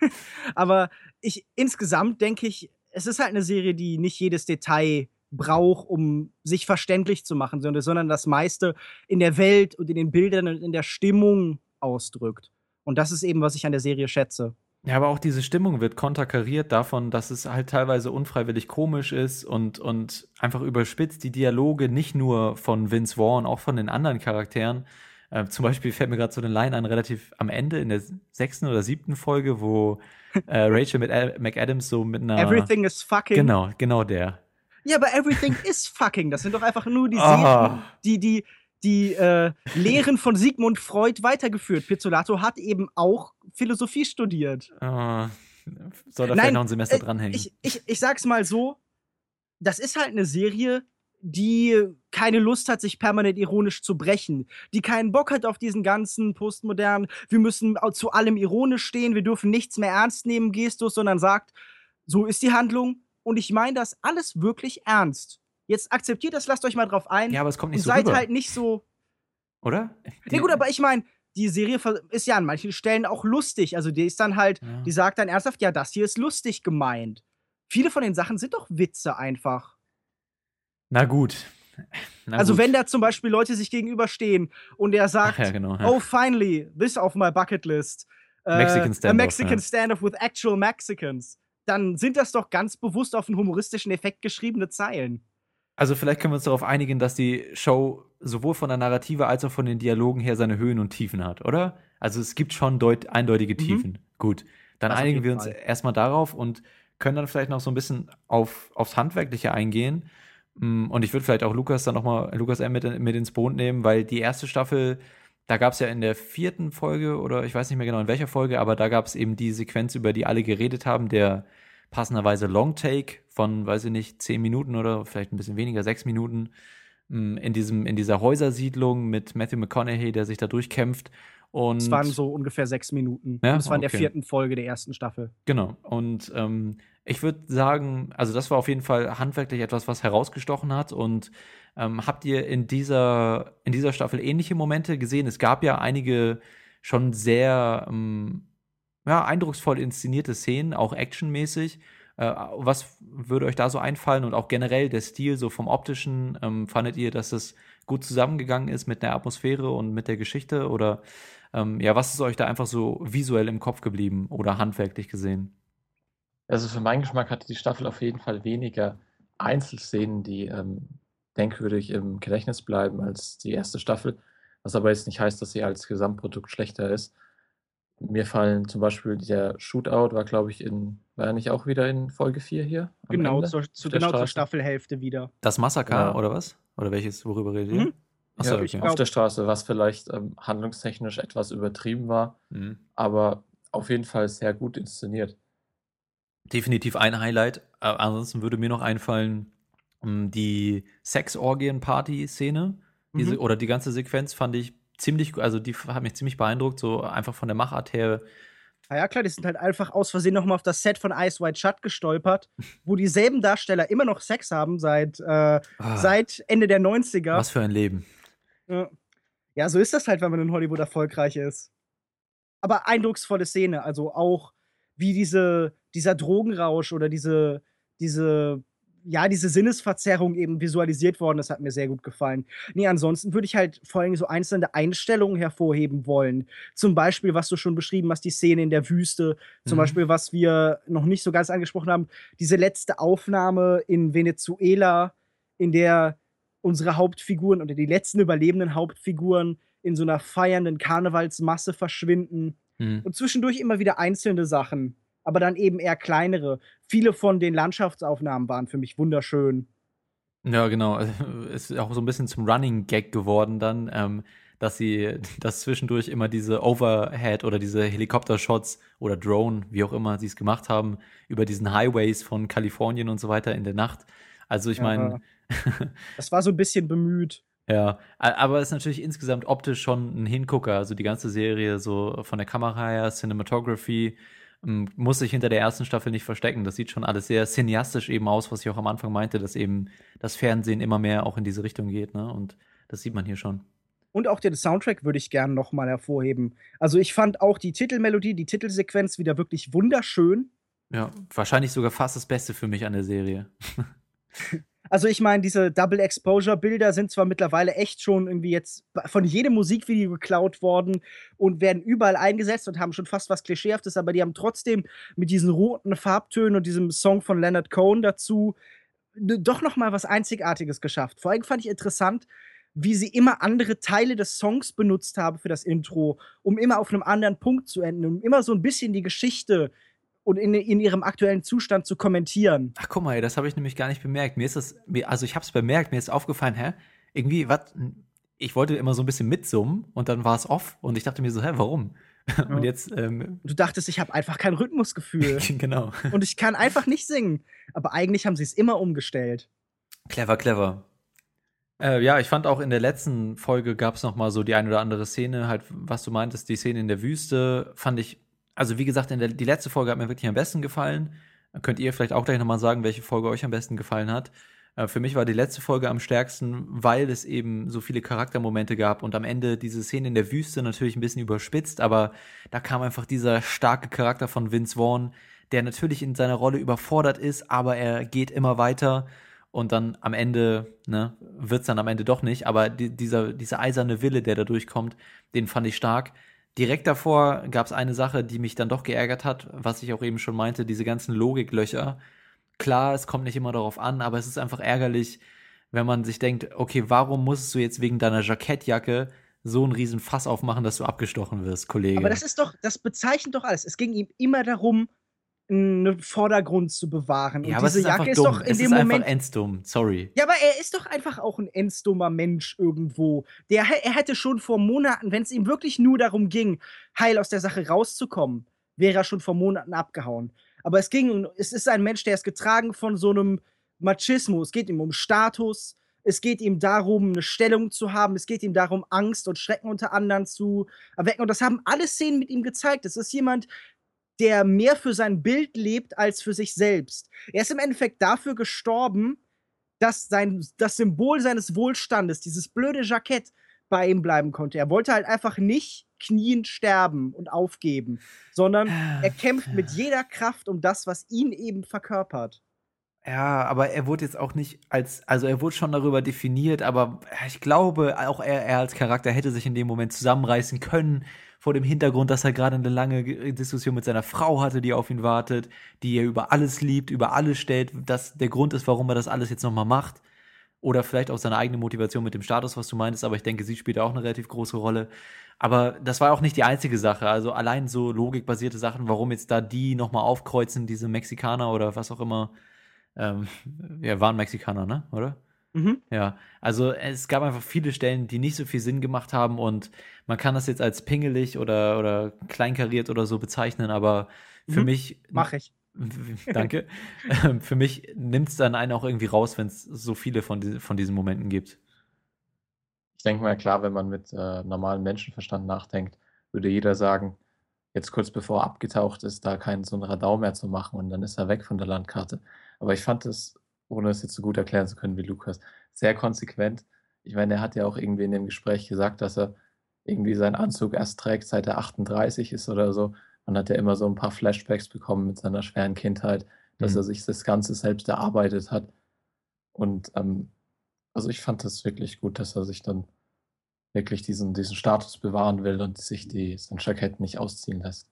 Speaker 5: Aber ich insgesamt denke ich, es ist halt eine Serie, die nicht jedes Detail braucht, um sich verständlich zu machen, sondern, das meiste in der Welt und in den Bildern und in der Stimmung ausdrückt. Und das ist eben, was ich an der Serie schätze.
Speaker 1: Ja, aber auch diese Stimmung wird konterkariert davon, dass es halt teilweise unfreiwillig komisch ist und, und einfach überspitzt. Die Dialoge nicht nur von Vince Vaughn, auch von den anderen Charakteren. Äh, zum Beispiel fällt mir gerade so eine Line an, relativ am Ende in der sechsten oder siebten Folge, wo äh, Rachel mit Al McAdams so mit einer.
Speaker 5: Everything is fucking.
Speaker 1: Genau, genau der.
Speaker 5: Ja, aber everything is fucking. Das sind doch einfach nur die,
Speaker 1: Ah.
Speaker 5: Serien, die, die, die äh, Lehren von Sigmund Freud weitergeführt. Pizzolato hat eben auch Philosophie studiert.
Speaker 1: Oh, soll da vielleicht noch ein Semester
Speaker 5: äh,
Speaker 1: dranhängen?
Speaker 5: Ich, ich, ich sag's mal so: Das ist halt eine Serie, die keine Lust hat, sich permanent ironisch zu brechen, die keinen Bock hat auf diesen ganzen postmodernen, wir müssen zu allem ironisch stehen, wir dürfen nichts mehr ernst nehmen, Gestus, sondern sagt, so ist die Handlung und ich meine das alles wirklich ernst. Jetzt akzeptiert das, lasst euch mal drauf ein
Speaker 1: ja, aber es kommt
Speaker 5: und
Speaker 1: nicht so
Speaker 5: seid
Speaker 1: rüber,
Speaker 5: halt nicht so.
Speaker 1: oder?
Speaker 5: Nee, gut, aber ich meine, die Serie ist ja an manchen Stellen auch lustig. Also die ist dann halt,
Speaker 1: Ja.
Speaker 5: die sagt dann ernsthaft, ja, das hier ist lustig gemeint. Viele von den Sachen sind doch Witze einfach.
Speaker 1: Na gut. Na
Speaker 5: also
Speaker 1: gut.
Speaker 5: wenn da zum Beispiel Leute sich gegenüberstehen und er sagt,
Speaker 1: ja, genau. Ja.
Speaker 5: oh, finally, this off my bucket list. Äh,
Speaker 1: Mexican
Speaker 5: A
Speaker 1: Standoff,
Speaker 5: Mexican
Speaker 1: ja.
Speaker 5: Standoff with actual Mexicans. Dann sind das doch ganz bewusst auf einen humoristischen Effekt geschriebene Zeilen.
Speaker 1: Also vielleicht können wir uns darauf einigen, dass die Show sowohl von der Narrative als auch von den Dialogen her seine Höhen und Tiefen hat, oder? Also es gibt schon deut eindeutige Tiefen. Gut, dann
Speaker 5: Mhm. Das
Speaker 1: einigen wir uns
Speaker 5: Fall.
Speaker 1: erstmal darauf und können dann vielleicht noch so ein bisschen auf, aufs Handwerkliche eingehen. Mm, Und ich würde vielleicht auch Lukas dann nochmal, Lukas M. mit, mit ins Boot nehmen, weil die erste Staffel, da gab es ja in der vierten Folge oder ich weiß nicht mehr genau in welcher Folge, aber da gab es eben die Sequenz, über die alle geredet haben, der passenderweise Long Take von, weiß ich nicht, zehn Minuten oder vielleicht ein bisschen weniger, sechs Minuten mm, in diesem, in dieser Häusersiedlung mit Matthew McConaughey, der sich da durchkämpft. Und
Speaker 5: Es waren so ungefähr sechs Minuten.
Speaker 1: Ja?
Speaker 5: Es war in der
Speaker 1: Okay.
Speaker 5: vierten Folge der ersten Staffel.
Speaker 1: Genau. Und ähm, ich würde sagen, also das war auf jeden Fall handwerklich etwas, was herausgestochen hat. Und ähm, habt ihr in dieser, in dieser Staffel ähnliche Momente gesehen? Es gab ja einige schon sehr ähm, ja, eindrucksvoll inszenierte Szenen, auch actionmäßig. Äh, was würde euch da so einfallen? Und auch generell der Stil, so vom optischen, ähm, fandet ihr, dass es gut zusammengegangen ist mit der Atmosphäre und mit der Geschichte? Oder ähm, ja, was ist euch da einfach so visuell im Kopf geblieben oder handwerklich gesehen?
Speaker 4: Also für meinen Geschmack hatte die Staffel auf jeden Fall weniger Einzelszenen, die ähm, denkwürdig im Gedächtnis bleiben als die erste Staffel. Was aber jetzt nicht heißt, dass sie als Gesamtprodukt schlechter ist. Mir fallen zum Beispiel der Shootout, war glaube ich in, war er nicht auch wieder in Folge 4 hier?
Speaker 5: Genau,
Speaker 4: Ende
Speaker 5: zur, zu,
Speaker 4: der
Speaker 5: genau zur? Staffelhälfte wieder.
Speaker 1: Das Massaker
Speaker 4: Genau.
Speaker 1: oder was? Oder welches, worüber redet ihr?
Speaker 5: Mhm.
Speaker 1: Achso,
Speaker 4: ja,
Speaker 1: okay.
Speaker 4: auf der Straße, was vielleicht ähm, handlungstechnisch etwas übertrieben war,
Speaker 1: Mhm.
Speaker 4: aber auf jeden Fall sehr gut inszeniert.
Speaker 1: Definitiv ein Highlight. Äh, ansonsten würde mir noch einfallen, mh, die Sex-Orgien-Party-Szene.
Speaker 5: Mhm.
Speaker 1: Oder die ganze Sequenz fand ich ziemlich, also die hat mich ziemlich beeindruckt, so einfach von der Machart her.
Speaker 5: Ah ja, klar, die sind halt einfach aus Versehen nochmal auf das Set von Ice White Shut gestolpert, wo dieselben Darsteller immer noch Sex haben seit, äh,
Speaker 1: Ah,
Speaker 5: seit Ende der 90er.
Speaker 1: was für ein Leben.
Speaker 5: Ja. ja, so ist das halt, wenn man in Hollywood erfolgreich ist. Aber eindrucksvolle Szene, also auch wie diese, dieser Drogenrausch oder diese, diese, ja, diese Sinnesverzerrung eben visualisiert worden ist, hat mir sehr gut gefallen. Nee, ansonsten würde ich halt vor allem so einzelne Einstellungen hervorheben wollen. Zum Beispiel, was du schon beschrieben hast, die Szene in der Wüste. Zum
Speaker 1: Mhm.
Speaker 5: Beispiel, was wir noch nicht so ganz angesprochen haben, diese letzte Aufnahme in Venezuela, in der unsere Hauptfiguren oder die letzten überlebenden Hauptfiguren in so einer feiernden Karnevalsmasse verschwinden.
Speaker 1: Mhm.
Speaker 5: Und zwischendurch immer wieder einzelne Sachen, aber dann eben eher kleinere. Viele von den Landschaftsaufnahmen waren für mich wunderschön.
Speaker 1: Ja, genau. Also, Es ist auch so ein bisschen zum Running Gag geworden dann, ähm, dass sie, dass zwischendurch immer diese Overhead oder diese Helikoptershots oder Drone, wie auch immer sie es gemacht haben, über diesen Highways von Kalifornien und so weiter in der Nacht. Also ich
Speaker 5: Ja.
Speaker 1: meine,
Speaker 5: Das war so ein bisschen bemüht.
Speaker 1: Ja, aber es ist natürlich insgesamt optisch schon ein Hingucker. Also die ganze Serie so von der Kamera her, Cinematography, muss sich hinter der ersten Staffel nicht verstecken. Das sieht schon alles sehr cineastisch eben aus, was ich auch am Anfang meinte, dass eben das Fernsehen immer mehr auch in diese Richtung geht, ne? Und das sieht man hier schon.
Speaker 5: Und auch den Soundtrack würde ich gerne noch mal hervorheben. Also ich fand auch die Titelmelodie, die Titelsequenz wieder wirklich wunderschön.
Speaker 1: Ja, wahrscheinlich sogar fast das Beste für mich an der Serie.
Speaker 5: Also ich meine, diese Double Exposure Bilder sind zwar mittlerweile echt schon irgendwie jetzt von jedem Musikvideo geklaut worden und werden überall eingesetzt und haben schon fast was Klischeehaftes, aber die haben trotzdem mit diesen roten Farbtönen und diesem Song von Leonard Cohen dazu n- doch noch mal was Einzigartiges geschafft. Vor allem fand ich interessant, wie sie immer andere Teile des Songs benutzt haben für das Intro, um immer auf einem anderen Punkt zu enden, um immer so ein bisschen die Geschichte und in, in ihrem aktuellen Zustand zu kommentieren.
Speaker 1: Ach, guck mal, ey, das habe ich nämlich gar nicht bemerkt. Mir ist das, also ich habe es bemerkt, mir ist aufgefallen, hä? Irgendwie, was? Ich wollte immer so ein bisschen mitsummen und dann war es off und ich dachte mir so, hä, warum? Und jetzt, ähm,
Speaker 5: Du dachtest, ich habe einfach kein Rhythmusgefühl.
Speaker 1: genau.
Speaker 5: und ich kann einfach nicht singen. Aber eigentlich haben sie es immer umgestellt.
Speaker 1: Clever, clever. Äh, ja, ich fand auch in der letzten Folge gab es noch mal so die ein oder andere Szene, halt, was du meintest, die Szene in der Wüste, fand ich, also wie gesagt, der, die letzte Folge hat mir wirklich am besten gefallen. Könnt ihr vielleicht auch gleich noch mal sagen, welche Folge euch am besten gefallen hat. Äh, für mich war die letzte Folge am stärksten, weil es eben so viele Charaktermomente gab und am Ende diese Szene in der Wüste natürlich ein bisschen überspitzt, aber da kam einfach dieser starke Charakter von Vince Vaughn, der natürlich in seiner Rolle überfordert ist, aber er geht immer weiter und dann am Ende, ne, wird's dann am Ende doch nicht, aber die, dieser, dieser eiserne Wille, der da durchkommt, den fand ich stark. Direkt davor gab's eine Sache, die mich dann doch geärgert hat, was ich auch eben schon meinte, diese ganzen Logiklöcher. Klar, es kommt nicht immer darauf an, aber es ist einfach ärgerlich, wenn man sich denkt, okay, warum musst du jetzt wegen deiner Jackettjacke so einen riesen Fass aufmachen, dass du abgestochen wirst, Kollege?
Speaker 5: Aber das ist doch, das bezeichnet doch alles. Es ging ihm immer darum, einen Vordergrund zu bewahren.
Speaker 1: ja,
Speaker 5: und
Speaker 1: aber es
Speaker 5: diese
Speaker 1: ist
Speaker 5: Jacke ist
Speaker 1: dumm.
Speaker 5: doch in
Speaker 1: es
Speaker 5: dem
Speaker 1: ist
Speaker 5: Moment.
Speaker 1: einfach sorry.
Speaker 5: Ja, aber er ist doch einfach auch ein endstummer Mensch irgendwo. Der, er hätte schon vor Monaten, wenn es ihm wirklich nur darum ging, heil aus der Sache rauszukommen, wäre er schon vor Monaten abgehauen. Aber es ging, es ist ein Mensch, der ist getragen von so einem Machismo. Es geht ihm um Status. Es geht ihm darum, eine Stellung zu haben. Es geht ihm darum, Angst und Schrecken unter anderen zu erwecken. Und das haben alle Szenen mit ihm gezeigt. Es ist jemand, der mehr für sein Bild lebt als für sich selbst. Er ist im Endeffekt dafür gestorben, dass sein, das Symbol seines Wohlstandes, dieses blöde Jackett, bei ihm bleiben konnte. Er wollte halt einfach nicht kniend sterben und aufgeben, sondern er kämpft mit jeder Kraft um das, was ihn eben verkörpert.
Speaker 1: Ja, aber er wurde jetzt auch nicht als, also er wurde schon darüber definiert, aber ich glaube, auch er, er als Charakter hätte sich in dem Moment zusammenreißen können, vor dem Hintergrund, dass er gerade eine lange Ge- Diskussion mit seiner Frau hatte, die auf ihn wartet, die er über alles liebt, über alles stellt, das der Grund ist, warum er das alles jetzt nochmal macht. Oder vielleicht auch seine eigene Motivation mit dem Status, was du meintest, aber ich denke, sie spielt auch eine relativ große Rolle. Aber das war auch nicht die einzige Sache. Also allein so logikbasierte Sachen, warum jetzt da die nochmal aufkreuzen, diese Mexikaner oder was auch immer. Ähm, ja, waren Mexikaner, ne? Oder?
Speaker 5: Mhm.
Speaker 1: Ja, also es gab einfach viele Stellen, die nicht so viel Sinn gemacht haben und man kann das jetzt als pingelig oder, oder kleinkariert oder so bezeichnen, aber für
Speaker 5: Mhm.
Speaker 1: mich.
Speaker 5: Mach ich.
Speaker 1: Danke. Ähm, für mich nimmt es dann einen auch irgendwie raus, wenn es so viele von, die, von diesen Momenten gibt.
Speaker 4: Ich denke mal, klar, wenn man mit äh, normalem Menschenverstand nachdenkt, würde jeder sagen, jetzt kurz bevor er abgetaucht ist, da keinen so einen Radau mehr zu machen und dann ist er weg von der Landkarte. Aber ich fand es, ohne es jetzt so gut erklären zu können wie Lukas, sehr konsequent. Ich meine, er hat ja auch irgendwie in dem Gespräch gesagt, dass er irgendwie seinen Anzug erst trägt, seit er 38 ist oder so. Man hat ja immer so ein paar Flashbacks bekommen mit seiner schweren Kindheit, dass
Speaker 1: Mhm.
Speaker 4: er sich das Ganze selbst erarbeitet hat. Und ähm, also ich fand das wirklich gut, dass er sich dann wirklich diesen, diesen Status bewahren will und sich die, sein Jackett nicht ausziehen lässt.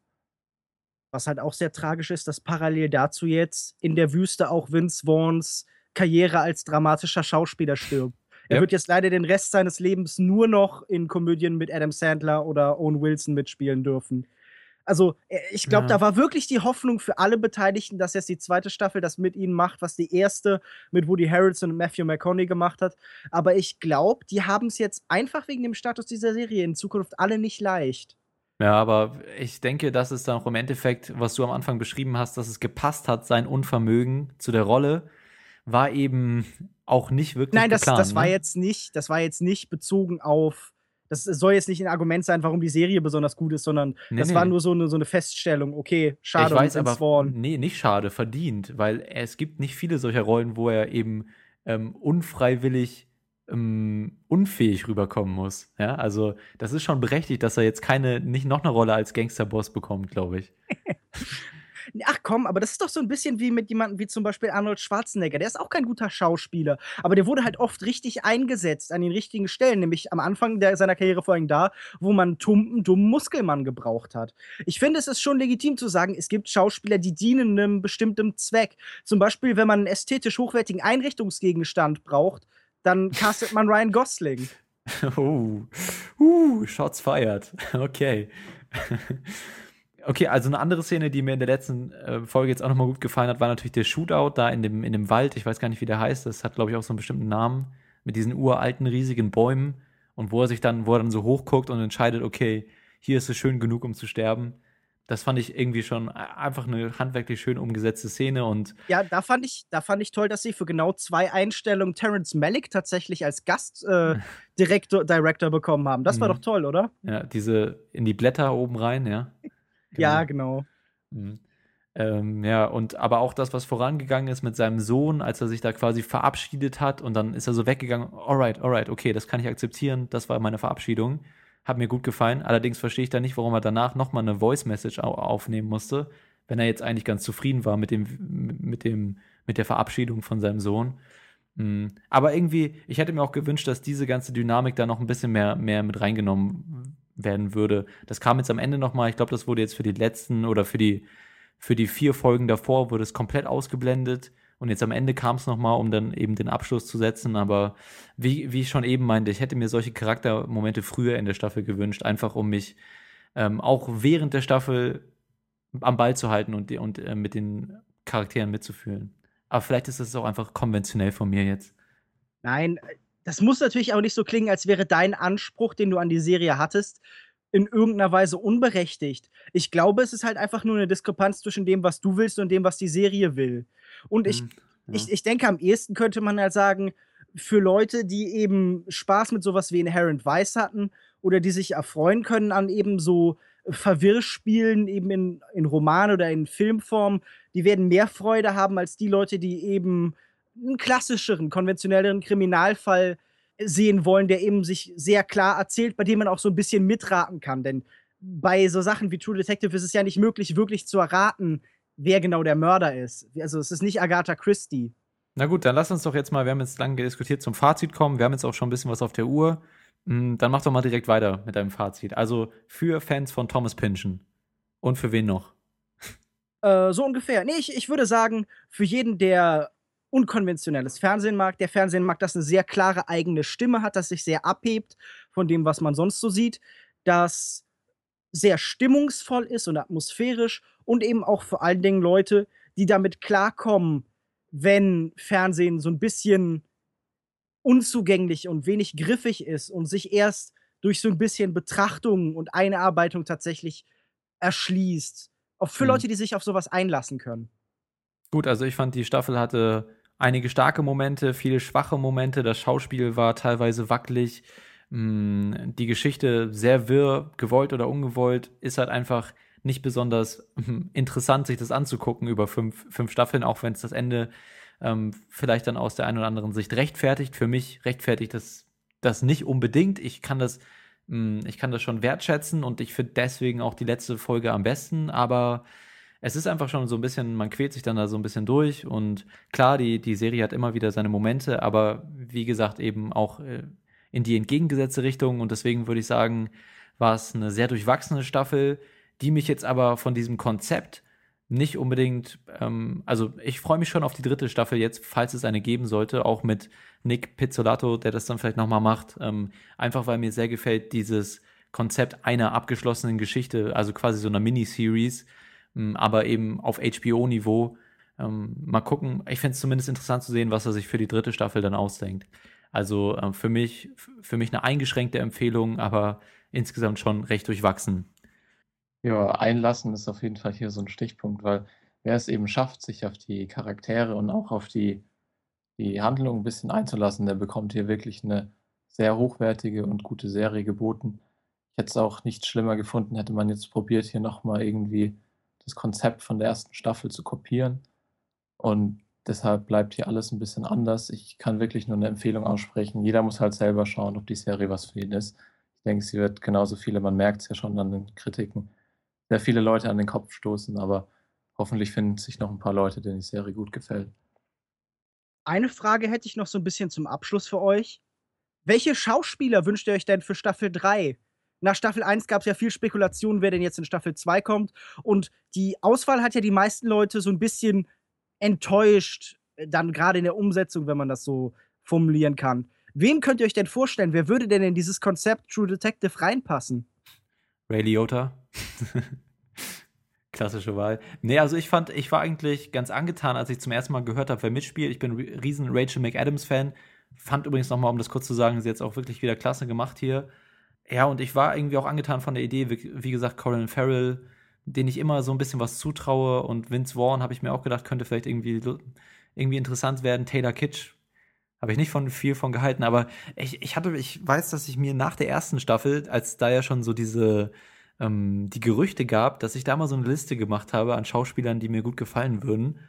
Speaker 5: Was halt auch sehr tragisch ist, dass parallel dazu jetzt in der Wüste auch Vince Vaughns Karriere als dramatischer Schauspieler stirbt. Er
Speaker 1: Ja.
Speaker 5: wird jetzt leider den Rest seines Lebens nur noch in Komödien mit Adam Sandler oder Owen Wilson mitspielen dürfen. Also, äh, ich glaube,
Speaker 1: Ja.
Speaker 5: da war wirklich die Hoffnung für alle Beteiligten, dass jetzt die zweite Staffel das mit ihnen macht, was die erste mit Woody Harrelson und Matthew McConaughey gemacht hat. Aber ich glaube, die haben es jetzt einfach wegen dem Status dieser Serie in Zukunft alle nicht leicht.
Speaker 1: Ja, aber ich denke, das ist dann auch im Endeffekt, was du am Anfang beschrieben hast, dass es gepasst hat, sein Unvermögen zu der Rolle, war eben auch nicht wirklich
Speaker 5: Nein, das,
Speaker 1: geplant.
Speaker 5: das war
Speaker 1: ne?
Speaker 5: jetzt nicht, das war jetzt nicht bezogen auf. Das soll jetzt nicht ein Argument sein, warum die Serie besonders gut ist, sondern
Speaker 1: Nee,
Speaker 5: das
Speaker 1: nee.
Speaker 5: war nur so eine, so eine Feststellung. Okay, schade,
Speaker 1: ich weiß aber,
Speaker 5: Vaughn.
Speaker 1: nee, nicht schade, verdient, weil es gibt nicht viele solcher Rollen, wo er eben ähm, unfreiwillig ähm, unfähig rüberkommen muss. Ja, also das ist schon berechtigt, dass er jetzt keine, nicht noch eine Rolle als Gangsterboss bekommt, glaube ich.
Speaker 5: Ach komm, aber das ist doch so ein bisschen wie mit jemandem wie zum Beispiel Arnold Schwarzenegger. Der ist auch kein guter Schauspieler, aber der wurde halt oft richtig eingesetzt an den richtigen Stellen, nämlich am Anfang der, seiner Karriere vor allem da, wo man einen tumpen, dummen Muskelmann gebraucht hat. Ich finde, es ist schon legitim zu sagen, es gibt Schauspieler, die dienen einem bestimmten Zweck. Zum Beispiel, wenn man einen ästhetisch hochwertigen Einrichtungsgegenstand braucht, dann castet man Ryan Gosling.
Speaker 1: uh, uh, Shots fired. Okay. Okay, also eine andere Szene, die mir in der letzten äh, Folge jetzt auch nochmal gut gefallen hat, war natürlich der Shootout da in dem, in dem Wald. Ich weiß gar nicht, wie der heißt. Das hat, glaube ich, auch so einen bestimmten Namen. Mit diesen uralten, riesigen Bäumen. Und wo er sich dann, wo er dann so hochguckt und entscheidet, okay, hier ist es schön genug, um zu sterben. Das fand ich irgendwie schon einfach eine handwerklich schön umgesetzte Szene und
Speaker 5: Ja, da fand ich, da fand ich toll, dass sie für genau zwei Einstellungen Terrence Malick tatsächlich als Gastdirektor äh, Director bekommen haben. Das war
Speaker 1: Mhm.
Speaker 5: doch toll, oder?
Speaker 1: ja, diese in die Blätter oben rein, ja.
Speaker 5: Ja, genau.
Speaker 1: Mhm. Ähm, ja, und aber auch das, was vorangegangen ist mit seinem Sohn, als er sich da quasi verabschiedet hat und dann ist er so weggegangen, alright, alright, okay, das kann ich akzeptieren, das war meine Verabschiedung. Hat mir gut gefallen. Allerdings verstehe ich da nicht, warum er danach nochmal eine Voice-Message au aufnehmen musste, wenn er jetzt eigentlich ganz zufrieden war mit dem, mit dem, mit der Verabschiedung von seinem Sohn. Mhm. Aber irgendwie, ich hätte mir auch gewünscht, dass diese ganze Dynamik da noch ein bisschen mehr, mehr mit reingenommen werden würde. Das kam jetzt am Ende nochmal, ich glaube, das wurde jetzt für die letzten oder für die, für die vier Folgen davor wurde es komplett ausgeblendet. Und jetzt am Ende kam es nochmal, um dann eben den Abschluss zu setzen. Aber wie, wie ich schon eben meinte, ich hätte mir solche Charaktermomente früher in der Staffel gewünscht, einfach um mich ähm, auch während der Staffel am Ball zu halten und, und äh, mit den Charakteren mitzufühlen. Aber vielleicht ist das auch einfach konventionell von mir jetzt.
Speaker 5: Nein, das muss natürlich auch nicht so klingen, als wäre dein Anspruch, den du an die Serie hattest, in irgendeiner Weise unberechtigt. Ich glaube, es ist halt einfach nur eine Diskrepanz zwischen dem, was du willst und dem, was die Serie will. Und ich,
Speaker 1: Hm, ja.
Speaker 5: ich, ich denke, am ehesten könnte man halt sagen, für Leute, die eben Spaß mit sowas wie Inherent Vice hatten oder die sich erfreuen können an eben so Verwirrspielen eben in, in Roman oder in Filmform, die werden mehr Freude haben als die Leute, die eben einen klassischeren, konventionelleren Kriminalfall sehen wollen, der eben sich sehr klar erzählt, bei dem man auch so ein bisschen mitraten kann. Denn bei so Sachen wie True Detective ist es ja nicht möglich, wirklich zu erraten, wer genau der Mörder ist. Also es ist nicht Agatha Christie.
Speaker 1: Na gut, dann lass uns doch jetzt mal, wir haben jetzt lange diskutiert, zum Fazit kommen. Wir haben jetzt auch schon ein bisschen was auf der Uhr. Mm, Dann mach doch mal direkt weiter mit deinem Fazit. Also für Fans von Thomas Pynchon. Und für wen noch?
Speaker 5: Äh, so ungefähr. Nee, ich, ich würde sagen, für jeden, der unkonventionelles Fernsehen mag, der Fernsehen mag, das eine sehr klare eigene Stimme hat, das sich sehr abhebt von dem, was man sonst so sieht, das sehr stimmungsvoll ist und atmosphärisch und eben auch vor allen Dingen Leute, die damit klarkommen, wenn Fernsehen so ein bisschen unzugänglich und wenig griffig ist und sich erst durch so ein bisschen Betrachtung und Einarbeitung tatsächlich erschließt. Auch für
Speaker 1: Mhm.
Speaker 5: Leute, die sich auf sowas einlassen können.
Speaker 1: Gut, also ich fand, die Staffel hatte einige starke Momente, viele schwache Momente. Das Schauspiel war teilweise wackelig. Mm, Die Geschichte sehr wirr, gewollt oder ungewollt, ist halt einfach nicht besonders mm, interessant, sich das anzugucken über fünf, fünf Staffeln, auch wenn es das Ende ähm, vielleicht dann aus der einen oder anderen Sicht rechtfertigt. Für mich rechtfertigt das, das nicht unbedingt. Ich kann das, mm, ich kann das schon wertschätzen und ich finde deswegen auch die letzte Folge am besten, aber es ist einfach schon so ein bisschen, man quält sich dann da so ein bisschen durch und klar, die, die Serie hat immer wieder seine Momente, aber wie gesagt, eben auch äh, in die entgegengesetzte Richtung und deswegen würde ich sagen, war es eine sehr durchwachsene Staffel, die mich jetzt aber von diesem Konzept nicht unbedingt, ähm, also ich freue mich schon auf die dritte Staffel jetzt, falls es eine geben sollte, auch mit Nick Pizzolato, der das dann vielleicht nochmal macht, ähm, einfach weil mir sehr gefällt dieses Konzept einer abgeschlossenen Geschichte, also quasi so einer Miniseries, ähm, aber eben auf HBO-Niveau. Ähm, mal gucken, ich fände es zumindest interessant zu sehen, was er sich für die dritte Staffel dann ausdenkt. Also ähm, für mich, für mich eine eingeschränkte Empfehlung, aber insgesamt schon recht durchwachsen.
Speaker 4: Ja, einlassen ist auf jeden Fall hier so ein Stichpunkt, weil wer es eben schafft, sich auf die Charaktere und auch auf die, die Handlung ein bisschen einzulassen, der bekommt hier wirklich eine sehr hochwertige und gute Serie geboten. Ich hätte es auch nicht schlimmer gefunden, hätte man jetzt probiert, hier nochmal irgendwie das Konzept von der ersten Staffel zu kopieren. Und deshalb bleibt hier alles ein bisschen anders. Ich kann wirklich nur eine Empfehlung aussprechen. Jeder muss halt selber schauen, ob die Serie was für ihn ist. Ich denke, sie wird genauso viele, man merkt es ja schon an den Kritiken, sehr viele Leute an den Kopf stoßen, aber hoffentlich finden sich noch ein paar Leute, denen die Serie gut gefällt.
Speaker 5: Eine Frage hätte ich noch so ein bisschen zum Abschluss für euch. Welche Schauspieler wünscht ihr euch denn für Staffel 3? Nach Staffel 1 gab es ja viel Spekulation, wer denn jetzt in Staffel 2 kommt. Und die Auswahl hat ja die meisten Leute so ein bisschen enttäuscht, äh, dann gerade in der Umsetzung, wenn man das so formulieren kann. Wem könnt ihr euch denn vorstellen? Wer würde denn in dieses Konzept True Detective reinpassen?
Speaker 1: Ray Liotta. Klassische Wahl. Nee, also ich fand, ich war eigentlich ganz angetan, als ich zum ersten Mal gehört habe, wer mitspielt. Ich bin riesen Rachel McAdams-Fan. Fand übrigens nochmal, um das kurz zu sagen, sie jetzt auch wirklich wieder klasse gemacht hier. Ja, und ich war irgendwie auch angetan von der Idee, wie, wie gesagt, Colin Farrell, den ich immer so ein bisschen was zutraue. Und Vince Vaughn habe ich mir auch gedacht, könnte vielleicht irgendwie, irgendwie interessant werden. Taylor Kitsch habe ich nicht von viel von gehalten, aber ich, ich hatte, ich weiß, dass ich mir nach der ersten Staffel, als da ja schon so diese ähm, die Gerüchte gab, dass ich da mal so eine Liste gemacht habe an Schauspielern, die mir gut gefallen würden.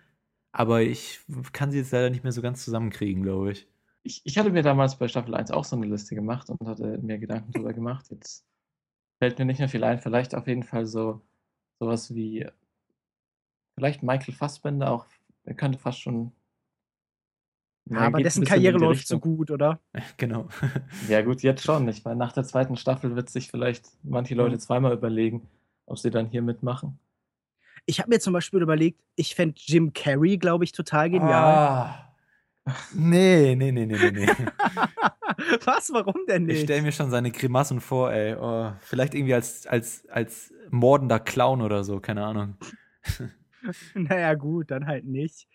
Speaker 1: Aber ich kann sie jetzt leider nicht mehr so ganz zusammenkriegen, glaube ich.
Speaker 4: Ich, ich hatte mir damals bei Staffel 1 auch so eine Liste gemacht und hatte mir Gedanken drüber gemacht. Jetzt fällt mir nicht mehr viel ein. Vielleicht auf jeden Fall so sowas wie vielleicht Michael Fassbender auch. Er könnte fast schon.
Speaker 5: Ja, aber dessen Karriere läuft so gut, oder?
Speaker 1: genau.
Speaker 4: Ja, gut, jetzt schon. Ich meine, nach der zweiten Staffel wird sich vielleicht manche Leute zweimal überlegen, ob sie dann hier mitmachen.
Speaker 5: Ich habe mir zum Beispiel überlegt, ich fände Jim Carrey, glaube ich, total genial.
Speaker 1: Ah. Nee, nee, nee, nee, nee, nee.
Speaker 5: Was? Warum denn
Speaker 1: Ich
Speaker 5: nicht?
Speaker 1: stelle mir schon seine Grimassen vor, ey. Oh, vielleicht irgendwie als, als, als mordender Clown oder so, keine Ahnung.
Speaker 5: naja, gut, dann halt nicht.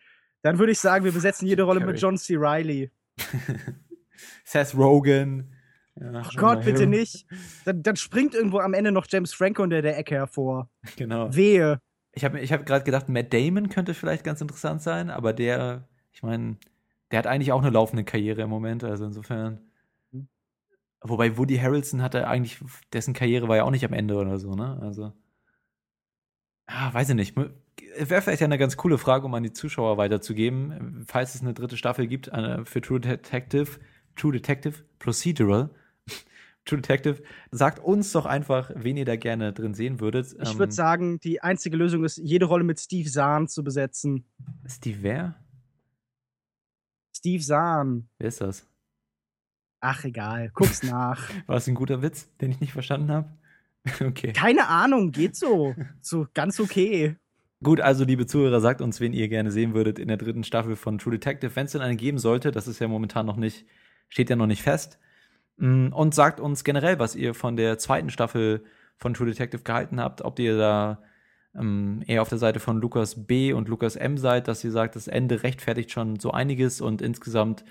Speaker 5: Dann würde ich sagen, wir besetzen jede Rolle mit John C. Riley.
Speaker 1: Seth Rogen. Ja,
Speaker 5: Ach Gott, bitte nicht. Dann, dann springt irgendwo am Ende noch James Franco unter der Ecke hervor.
Speaker 1: Genau.
Speaker 5: Wehe.
Speaker 1: Ich habe ich hab gerade gedacht, Matt Damon könnte vielleicht ganz interessant sein, aber der, ich meine, der hat eigentlich auch eine laufende Karriere im Moment, also insofern.
Speaker 5: Hm.
Speaker 1: Wobei Woody Harrelson hatte eigentlich, dessen Karriere war ja auch nicht am Ende oder so, ne? Also. Ah, weiß ich nicht. Wäre vielleicht ja eine ganz coole Frage, um an die Zuschauer weiterzugeben, falls es eine dritte Staffel gibt äh, für True Detective, True Detective Procedural. True Detective, sagt uns doch einfach, wen ihr da gerne drin sehen würdet.
Speaker 5: Ich
Speaker 1: Ähm,
Speaker 5: würde sagen, die einzige Lösung ist, jede Rolle mit Steve Zahn zu besetzen.
Speaker 1: Steve wer?
Speaker 5: Steve Zahn.
Speaker 1: Wer ist das?
Speaker 5: Ach, egal. Guck's nach.
Speaker 1: War das ein guter Witz, den ich nicht verstanden habe? okay.
Speaker 5: Keine Ahnung, geht so. So ganz okay.
Speaker 1: Gut, also liebe Zuhörer, sagt uns, wen ihr gerne sehen würdet in der dritten Staffel von True Detective, wenn es denn eine geben sollte. Das ist ja momentan noch nicht, steht ja noch nicht fest. Mm, Und sagt uns generell, was ihr von der zweiten Staffel von True Detective gehalten habt, ob ihr da ähm, eher auf der Seite von Lukas B. und Lukas M. seid, dass ihr sagt, das Ende rechtfertigt schon so einiges und insgesamt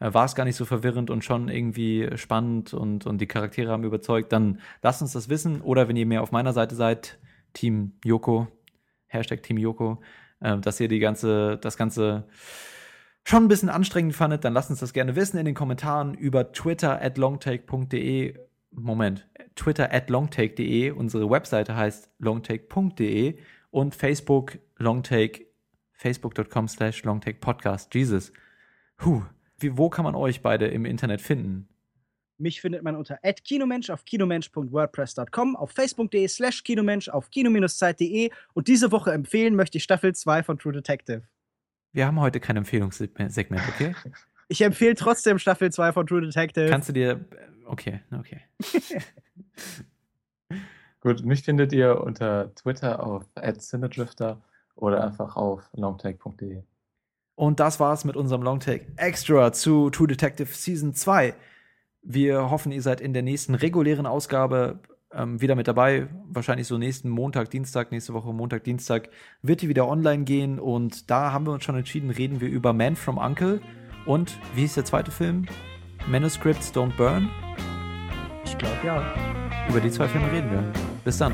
Speaker 1: äh, war es gar nicht so verwirrend und schon irgendwie spannend und, und die Charaktere haben überzeugt, dann lasst uns das wissen. Oder wenn ihr mehr auf meiner Seite seid, Team Joko, Hashtag Team Joko, äh, dass ihr die ganze, das Ganze schon ein bisschen anstrengend fandet, dann lasst uns das gerne wissen in den Kommentaren über twitter at longtake.de. Moment, Twitter at longtake.de. Unsere Webseite heißt longtake.de und Facebook longtake, facebook.com slash longtakepodcast. Jesus. Huh. Wie, wo kann man euch beide im Internet finden?
Speaker 5: Mich findet man unter @kinomensch auf kinomensch.wordpress.com, auf facebook.de slash kinomensch, auf kino-zeit.de und diese Woche empfehlen möchte ich Staffel 2 von True Detective.
Speaker 1: Wir haben heute kein Empfehlungssegment, okay?
Speaker 5: Ich empfehle trotzdem Staffel 2 von True Detective.
Speaker 1: Kannst du dir. Okay, okay.
Speaker 4: Gut, mich findet ihr unter Twitter auf @cinedrifter oder einfach auf longtake.de.
Speaker 1: Und das war's mit unserem Longtake Extra zu True Detective Season 2. Wir hoffen, ihr seid in der nächsten regulären Ausgabe ähm, wieder mit dabei. Wahrscheinlich so nächsten Montag, Dienstag, nächste Woche Montag, Dienstag wird die wieder online gehen. Und da haben wir uns schon entschieden, reden wir über Man from Uncle. Und wie hieß der zweite Film? Manuscripts Don't Burn.
Speaker 5: Ich glaube ja.
Speaker 1: Über die zwei Filme reden wir. Bis dann.